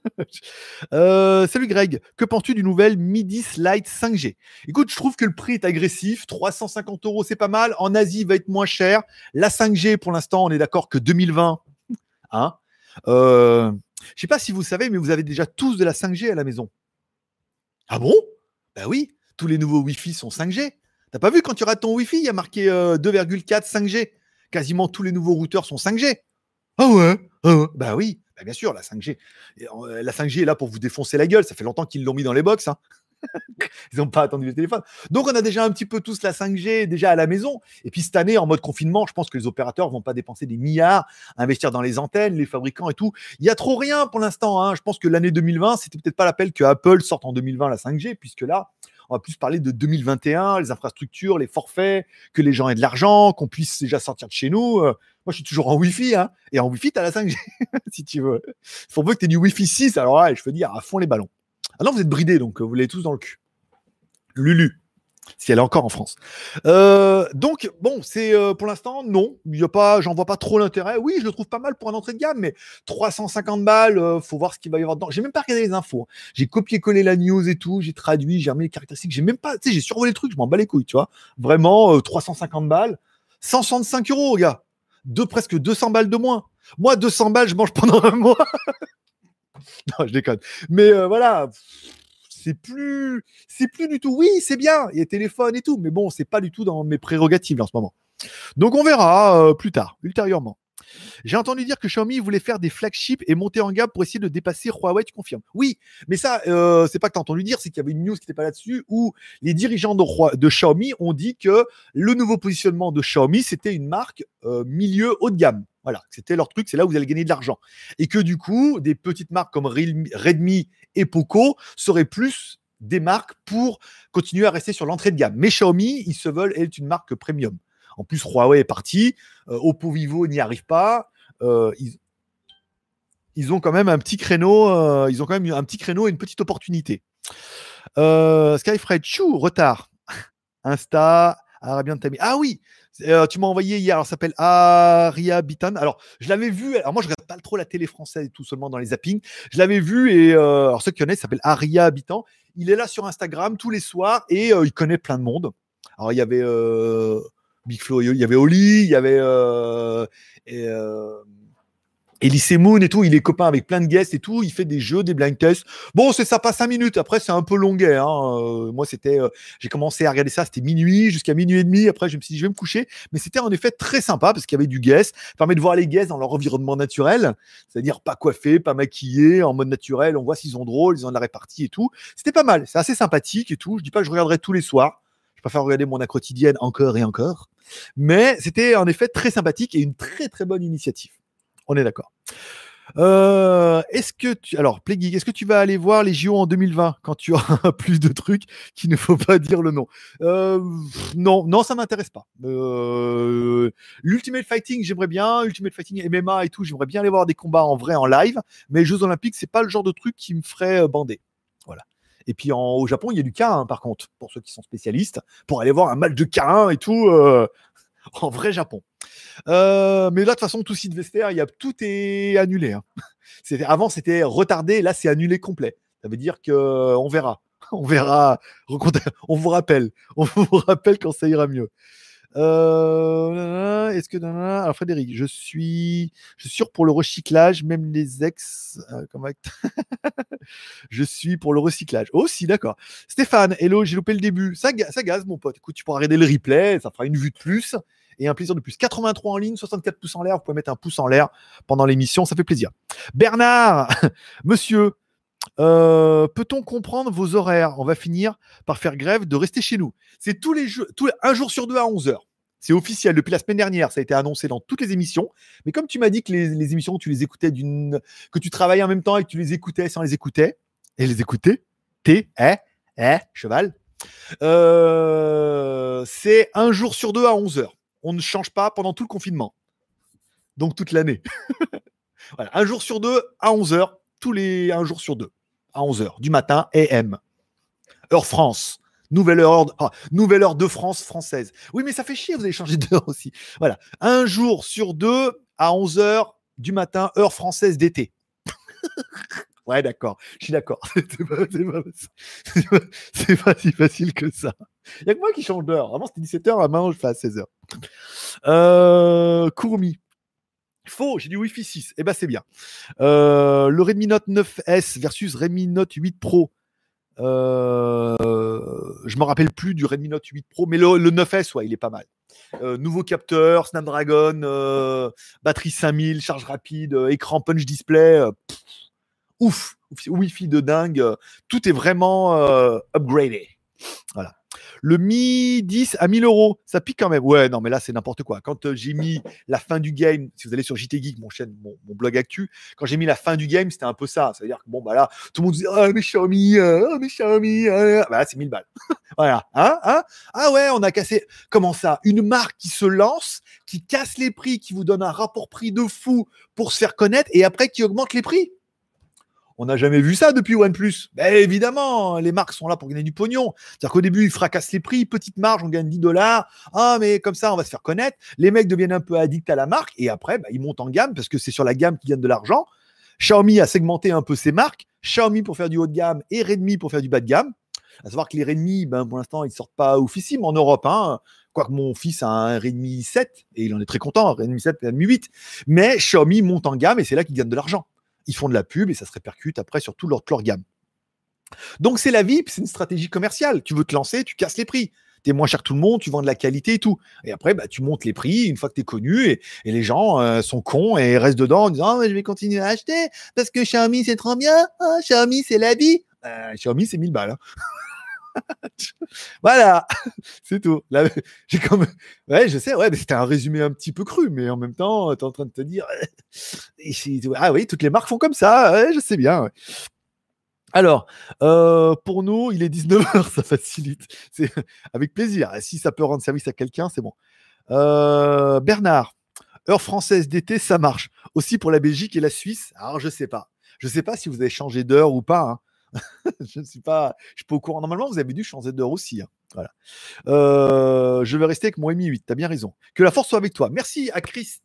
Euh, salut Greg, que penses-tu du nouvel Mi 10 Lite 5G Écoute, je trouve que le prix est agressif. 350 euros, c'est pas mal. En Asie, il va être moins cher. La 5G, pour l'instant, on est d'accord que 2020. Hein euh, je sais pas si vous savez, mais vous avez déjà tous de la 5G à la maison. Ah bon? Ben oui, tous les nouveaux Wi-Fi sont 5G. T'as pas vu quand tu rates ton Wi-Fi, il y a marqué euh, 2,4 5G. Quasiment tous les nouveaux routeurs sont 5G. Ah ouais, ah ouais. Bah oui, bah bien sûr, la 5G. Et, euh, la 5G est là pour vous défoncer la gueule. Ça fait longtemps qu'ils l'ont mis dans les box. hein. [LAUGHS] Ils n'ont pas attendu le téléphone. Donc, on a déjà un petit peu tous la 5G déjà à la maison. Et puis, cette année, en mode confinement, je pense que les opérateurs vont pas dépenser des milliards à investir dans les antennes, les fabricants et tout. Il y a trop rien pour l'instant. hein. Je pense que l'année 2020, c'était peut-être pas l'appel que Apple sorte en 2020 la 5G, puisque là, on va plus parler de 2021, les infrastructures, les forfaits, que les gens aient de l'argent, qu'on puisse déjà sortir de chez nous. Euh, moi, je suis toujours en Wi-Fi, hein, et en Wi-Fi, tu as la 5G, [LAUGHS] si tu veux. Faut veut que tu aies du Wi-Fi 6, alors là, je veux dire, à fond les ballons. Ah non, vous êtes bridés, donc euh, vous l'avez tous dans le cul. Lulu, si elle est encore en France. Euh, donc, bon, c'est euh, pour l'instant, non. Y a pas, j'en vois pas trop l'intérêt. Oui, je le trouve pas mal pour un entrée de gamme, mais 350 balles, euh, faut voir ce qu'il va y avoir dedans. J'ai même pas regardé les infos. hein. J'ai copié-collé la news et tout, j'ai traduit, j'ai remis les caractéristiques. J'ai même pas, tu sais, j'ai survolé le truc, je m'en bats les couilles, tu vois. Vraiment, euh, 350 balles, 165 euros, gars. Presque 200 balles de moins. Moi, 200 balles, je mange pendant un mois. [LAUGHS] non, je déconne. Mais euh, voilà, c'est plus, du tout. Oui, c'est bien, il y a téléphone et tout, mais bon, c'est pas du tout dans mes prérogatives en ce moment. Donc on verra euh, plus tard, ultérieurement. J'ai entendu dire que Xiaomi voulait faire des flagships et monter en gamme pour essayer de dépasser Huawei, tu confirmes Oui, mais ça, euh, c'est pas que tu as entendu dire, c'est qu'il y avait une news qui n'était pas là-dessus où les dirigeants de Xiaomi ont dit que le nouveau positionnement de Xiaomi, c'était une marque euh, milieu haut de gamme. Voilà, c'était leur truc, c'est là où vous allez gagner de l'argent. Et que du coup, des petites marques comme Redmi et Poco seraient plus des marques pour continuer à rester sur l'entrée de gamme. Mais Xiaomi, ils se veulent être une marque premium. En plus, Huawei est parti, euh, Oppo Vivo n'y arrive pas. Euh, ils, ont quand même un petit créneau, euh, ils ont quand un petit créneau et une petite opportunité. Skyfred, chou, retard. [LAUGHS] Insta, Arabian Tami. Ah oui, euh, tu m'as envoyé hier, alors ça s'appelle Aria Bitan. Alors, je l'avais vu, alors moi je regarde pas trop la télé française et tout, seulement dans les zappings. Je l'avais vu et euh, alors ceux qui connaissent, s'appelle Aria Habitant. Il est là sur Instagram tous les soirs et euh, il connaît plein de monde. Alors, il y avait Big Flo, il y avait Oli, il y avait Elise Moon et tout. Il est copain avec plein de guests et tout. Il fait des jeux, des blind tests. Bon, c'est sympa 5 minutes. Après, c'est un peu longuet. Hein. Euh, moi, c'était, euh, j'ai commencé à regarder ça, c'était minuit jusqu'à minuit et demi. Après, je me suis dit, je vais me coucher. Mais c'était en effet très sympa parce qu'il y avait du guest. Ça permet de voir les guests dans leur environnement naturel, c'est-à-dire pas coiffés, pas maquillés, en mode naturel. On voit s'ils ont drôle, ils ont de la répartie et tout. C'était pas mal. C'est assez sympathique et tout. Je dis pas que je regarderai tous les soirs. Je préfère regarder mon quotidienne encore et encore. Mais c'était en effet très sympathique et une très très bonne initiative. On est d'accord. Euh, est-ce que tu alors Plaguey, est-ce que tu vas aller voir les JO en 2020 quand tu [LAUGHS] auras plus de trucs qu'il ne faut pas dire le nom? Euh, Non, non, ça m'intéresse pas. Euh, L'Ultimate Fighting, j'aimerais bien. Ultimate Fighting MMA et tout, j'aimerais bien aller voir des combats en vrai en live. Mais les Jeux Olympiques, c'est pas le genre de truc qui me ferait euh, bander. Voilà. Et puis au Japon, il y a du K1 par contre, pour ceux qui sont spécialistes, pour aller voir un match de K1 et tout. euh, en vrai Japon. Euh, mais là, de toute façon, tout site vestiaire, y a, tout est annulé. hein. [LAUGHS] Avant, c'était retardé. Là, c'est annulé complet. Ça veut dire que euh, on verra. [LAUGHS] On verra. [LAUGHS] On vous rappelle. On vous rappelle quand ça ira mieux. Euh, Est-ce que alors Frédéric, je suis, je suis sûr pour le recyclage, même les ex. euh, je suis pour le recyclage. Oh, si, d'accord. Stéphane, hello, j'ai loupé le début. Ça, ça gaze, mon pote. Écoute, tu pourras regarder le replay, ça fera une vue de plus et un plaisir de plus. 83 en ligne, 64 pouces en l'air. Vous pouvez mettre un pouce en l'air pendant l'émission, ça fait plaisir. Bernard, [LAUGHS] monsieur, euh, peut-on comprendre vos horaires? On va finir par faire grève de rester chez nous. C'est tous les un jour sur deux à 11h. C'est officiel depuis la semaine dernière, ça a été annoncé dans toutes les émissions. Mais comme tu m'as dit que les, émissions, tu les écoutais d'une, que tu travaillais en même temps et que tu les écoutais sans les écouter, et les écouter, t'es, eh, eh, cheval. Euh, c'est un jour sur deux à 11h. On ne change pas pendant tout le confinement. Donc toute l'année. [LAUGHS] voilà, un jour sur deux à 11h, tous les un jour sur deux à 11h du matin AM. Heure France. Nouvelle heure, de- ah, nouvelle heure de France française. Oui, mais ça fait chier, vous avez changé d'heure aussi. Voilà. Un jour sur deux à 11h du matin, heure française d'été. [LAUGHS] ouais, d'accord. Je suis d'accord. [LAUGHS] C'est pas, pas- si facile que ça. Il n'y a que moi qui change d'heure. Avant, c'était 17h, maintenant, je fais à 16h. Euh, Courmi. Faux, j'ai dit Wi-Fi 6. Eh ben, c'est bien. Euh, le Redmi Note 9S versus Redmi Note 8 Pro. Euh, je me rappelle plus du Redmi Note 8 Pro, mais le, le 9S, ouais, il est pas mal. Euh, nouveau capteur, Snapdragon, euh, batterie 5000, charge rapide, écran punch display. Ouf, Wi-Fi de dingue. tout est vraiment euh, upgradé. Voilà. Le Mi 10 à 1000 euros, ça pique quand même. Ouais, non, mais là, c'est n'importe quoi. Quand euh, j'ai mis la fin du game, si vous allez sur JT Geek, mon chaîne, mon, blog actu, quand j'ai mis la fin du game, c'était un peu ça. C'est-à-dire que bon, bah là, tout le monde disait, ah, mais Xiaomi, euh, ah, mais Xiaomi, euh, bah là, c'est 1000 balles. [LAUGHS] voilà. Hein, hein? Ah ouais, on a cassé. Comment ça? Une marque qui se lance, qui casse les prix, qui vous donne un rapport prix de fou pour se faire connaître et après qui augmente les prix? On n'a jamais vu ça depuis OnePlus. Ben évidemment, les marques sont là pour gagner du pognon. C'est-à-dire qu'au début, ils fracassent les prix, petite marge, on gagne 10 dollars. Ah, mais comme ça, on va se faire connaître. Les mecs deviennent un peu addicts à la marque et après, ben, ils montent en gamme parce que c'est sur la gamme qu'ils gagnent de l'argent. Xiaomi a segmenté un peu ses marques. Xiaomi pour faire du haut de gamme et Redmi pour faire du bas de gamme. À savoir que les Redmi, ben, pour l'instant, ils sortent pas oufissime en Europe. Hein. Quoique mon fils a un Redmi 7 et il en est très content, Redmi 7 et un Redmi 8. Mais Xiaomi monte en gamme et c'est là qu'ils gagnent de l'argent ils font de la pub et ça se répercute après sur tout leur, leur gamme. Donc c'est la vie, c'est une stratégie commerciale. Tu veux te lancer, tu casses les prix. Tu es moins cher que tout le monde, tu vends de la qualité et tout. Et après, bah, tu montes les prix une fois que tu connu et, les gens euh, sont cons et restent dedans en disant Ah, je vais continuer à acheter parce que Xiaomi c'est trop bien. Ah, Xiaomi c'est la vie. Euh, Xiaomi c'est 1000 balles. hein. [LAUGHS] voilà, [LAUGHS] c'est tout. Là, [LAUGHS] j'ai comme... Ouais, je sais, ouais, mais c'était un résumé un petit peu cru, mais en même temps, tu es en train de te dire Ah oui, toutes les marques font comme ça, je sais bien. Alors, euh, pour nous, il est 19h, ça facilite. C'est avec plaisir. Si ça peut rendre service à quelqu'un, c'est bon. Euh, Bernard, heure française d'été, ça marche. Aussi pour la Belgique et la Suisse? Alors, je sais pas. Je sais pas si vous avez changé d'heure ou pas. hein. [LAUGHS] je ne suis pas, je suis au courant. Normalement, vous avez dû changer d'heure aussi. hein. Voilà. Euh, je vais rester avec mon Mi 8. T'as bien raison. Que la force soit avec toi. Merci à Chris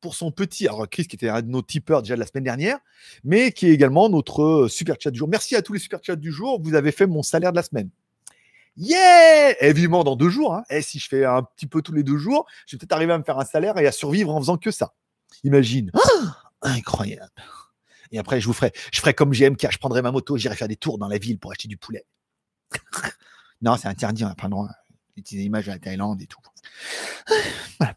pour son petit. Alors, Chris, qui était un de nos tipeurs déjà de la semaine dernière, mais qui est également notre euh, super chat du jour. Merci à tous les super chats du jour. Vous avez fait mon salaire de la semaine. Yeah Et vivement dans deux jours. Hein. Et si je fais un petit peu tous les deux jours, je vais peut-être arriver à me faire un salaire et à survivre en faisant que ça. Imagine. [GASPS] Incroyable. Et après, je vous ferai, je ferai comme GMK, je prendrai ma moto, j'irai faire des tours dans la ville pour acheter du poulet. [LAUGHS] non, c'est interdit, on n'a pas le droit d'utiliser l'image de la Thaïlande et tout.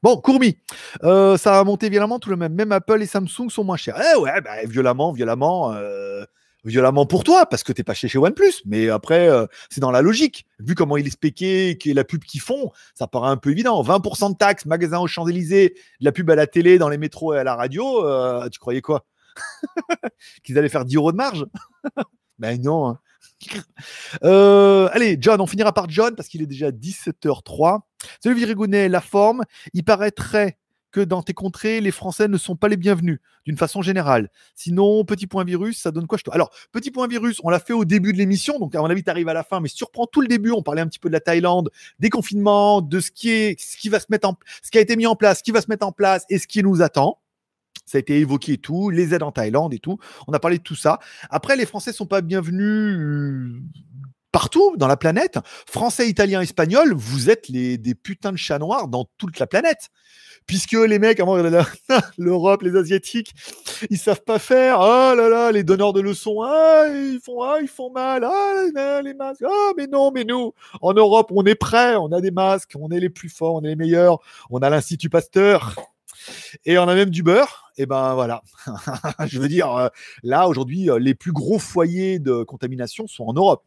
Bon, Courmi, euh, ça a monté violemment tout le même. Même Apple et Samsung sont moins chers. Eh ouais, bah, violemment, violemment, euh, violemment pour toi, parce que t'es pas chez, chez OnePlus. Mais après, euh, c'est dans la logique. Vu comment il est spéqué, et la pub qu'ils font, ça paraît un peu évident. 20% de taxes, magasin aux Champs-Élysées, de la pub à la télé, dans les métros et à la radio, tu croyais quoi? [LAUGHS] Qu'ils allaient faire 10 euros de marge [LAUGHS] Ben non. hein. [LAUGHS] Euh, allez, John, on finira par John parce qu'il est déjà 17h03. Salut Virigounet, la forme. Il paraîtrait que dans tes contrées, les Français ne sont pas les bienvenus, d'une façon générale. Sinon, petit point virus, ça donne quoi je Alors, petit point virus, on l'a fait au début de l'émission, donc à mon avis, tu arrives à la fin, mais surprend tout le début. On parlait un petit peu de la Thaïlande, des confinements, de ce qui est, ce qui va se mettre en, ce qui a été mis en place, ce qui va se mettre en place et ce qui nous attend. Ça a été évoqué et tout, les aides en Thaïlande et tout. On a parlé de tout ça. Après, les Français sont pas bienvenus euh, partout dans la planète. Français, Italien, Espagnol, vous êtes les, des putains de chats noirs dans toute la planète. Puisque les mecs, avant [LAUGHS] l'Europe, les Asiatiques, ils savent pas faire. Oh là là, les donneurs de leçons, ah, ils font, ah, ils font mal. Ah, les masques. Ah, mais non, mais nous, en Europe, on est prêts. On a des masques. On est les plus forts. On est les meilleurs. On a l'Institut Pasteur. Et on a même du beurre. Et ben voilà. [LAUGHS] Je veux dire, euh, là, aujourd'hui, euh, les plus gros foyers de contamination sont en Europe.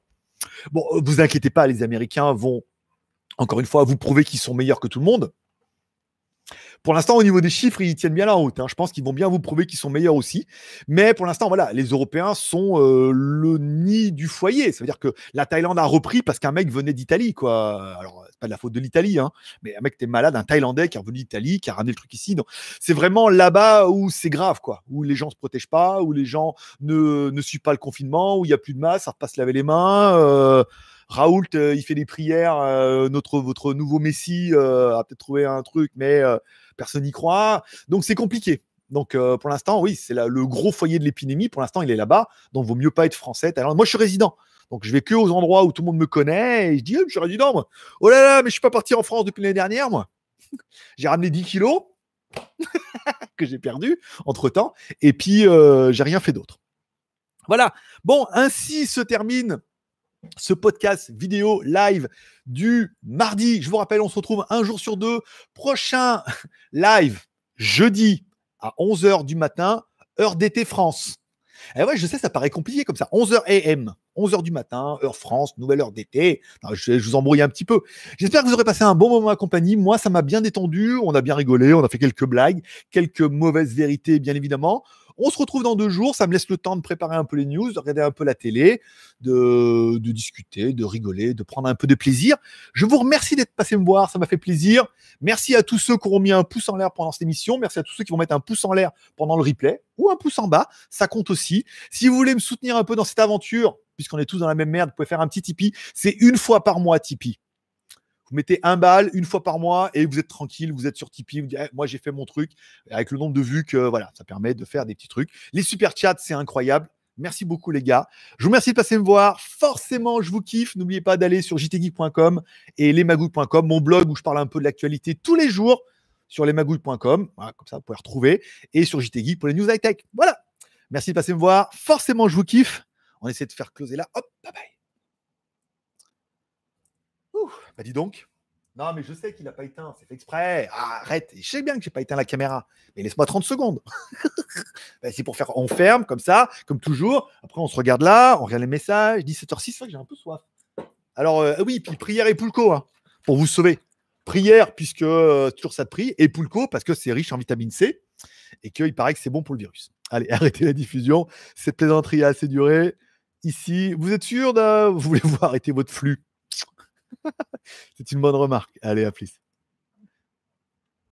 Bon, euh, vous inquiétez pas, les Américains vont, encore une fois, vous prouver qu'ils sont meilleurs que tout le monde. Pour l'instant, au niveau des chiffres, ils tiennent bien la route. Hein. Je pense qu'ils vont bien vous prouver qu'ils sont meilleurs aussi. Mais pour l'instant, voilà, les Européens sont euh, le nid du foyer. Ça veut dire que la Thaïlande a repris parce qu'un mec venait d'Italie, quoi. Alors, c'est pas de la faute de l'Italie, hein, mais un mec était malade, un Thaïlandais qui est revenu d'Italie, qui a ramené le truc ici. Donc, c'est vraiment là-bas où c'est grave, quoi. Où les gens se protègent pas, où les gens ne, ne suivent pas le confinement, où il y a plus de masques, ça repasse laver les mains. Euh, Raoult, euh, il fait des prières. notre, votre nouveau Messi a peut-être trouvé un truc, mais personne n'y croit. Donc c'est compliqué. Donc euh, pour l'instant, oui, c'est le gros foyer de l'épidémie. Pour l'instant, il est là-bas. Donc vaut mieux pas être français. Moi, je suis résident. Donc je vais que aux endroits où tout le monde me connaît. Et je dis, je suis résident, moi. Oh là là, mais je suis pas parti en France depuis l'année dernière, moi. [LAUGHS] j'ai ramené 10 kilos [LAUGHS] que j'ai perdu entre temps. Et puis, euh, j'ai rien fait d'autre. Voilà. Bon, ainsi se termine ce podcast vidéo live du mardi. Je vous rappelle, on se retrouve un jour sur deux. Prochain [LAUGHS] live jeudi à 11h du matin, heure d'été France. Et eh ouais, je sais, ça paraît compliqué comme ça. 11h AM, 11h du matin, heure France, nouvelle heure d'été. Je, je, vous embrouille un petit peu. J'espère que vous aurez passé un bon moment à compagnie. Moi, ça m'a bien détendu. On a bien rigolé. On a fait quelques blagues, quelques mauvaises vérités, bien évidemment. On se retrouve dans deux jours. Ça me laisse le temps de préparer un peu les news, de regarder un peu la télé, de, discuter, de rigoler, de prendre un peu de plaisir. Je vous remercie d'être passé me voir. Ça m'a fait plaisir. Merci à tous ceux qui auront mis un pouce en l'air pendant cette émission. Merci à tous ceux qui vont mettre un pouce en l'air pendant le replay ou un pouce en bas. Ça compte aussi. Si vous voulez me soutenir un peu dans cette aventure, puisqu'on est tous dans la même merde, vous pouvez faire un petit Tipeee. C'est une fois par mois Tipeee. Vous mettez un bal une fois par mois et vous êtes tranquille, vous êtes sur Tipeee, vous dites eh, moi j'ai fait mon truc avec le nombre de vues que voilà, ça permet de faire des petits trucs. Les super chats, c'est incroyable. Merci beaucoup les gars. Je vous remercie de passer me voir. Forcément, je vous kiffe. N'oubliez pas d'aller sur jtgeek.com et lesmagouilles.com, mon blog où je parle un peu de l'actualité tous les jours sur lesmagouilles.com. Voilà, comme ça, vous pouvez retrouver. Et sur JTGeek pour les news high-tech. Voilà. Merci de passer me voir. Forcément, je vous kiffe. On essaie de faire closer là. Hop, bye bye. Bah dis donc. Non, mais je sais qu'il n'a pas éteint, c'est fait exprès. arrête, je sais bien que j'ai pas éteint la caméra, mais laisse-moi 30 secondes. [LAUGHS] Bah, c'est pour faire, on ferme comme ça, comme toujours. Après, on se regarde là, on regarde les messages. 17h06, c'est vrai que j'ai un peu soif. Alors, euh, oui, puis prière et Poulco, hein, pour vous sauver. Prière, puisque euh, toujours ça de prix, et Poulco, parce que c'est riche en vitamine C, et qu'il paraît que c'est bon pour le virus. Allez, [LAUGHS] arrêtez la diffusion. Cette plaisanterie a assez duré. Ici, vous êtes sûr de... Vous voulez vous arrêter votre flux? [LAUGHS] c'est une bonne remarque. Allez, à plus.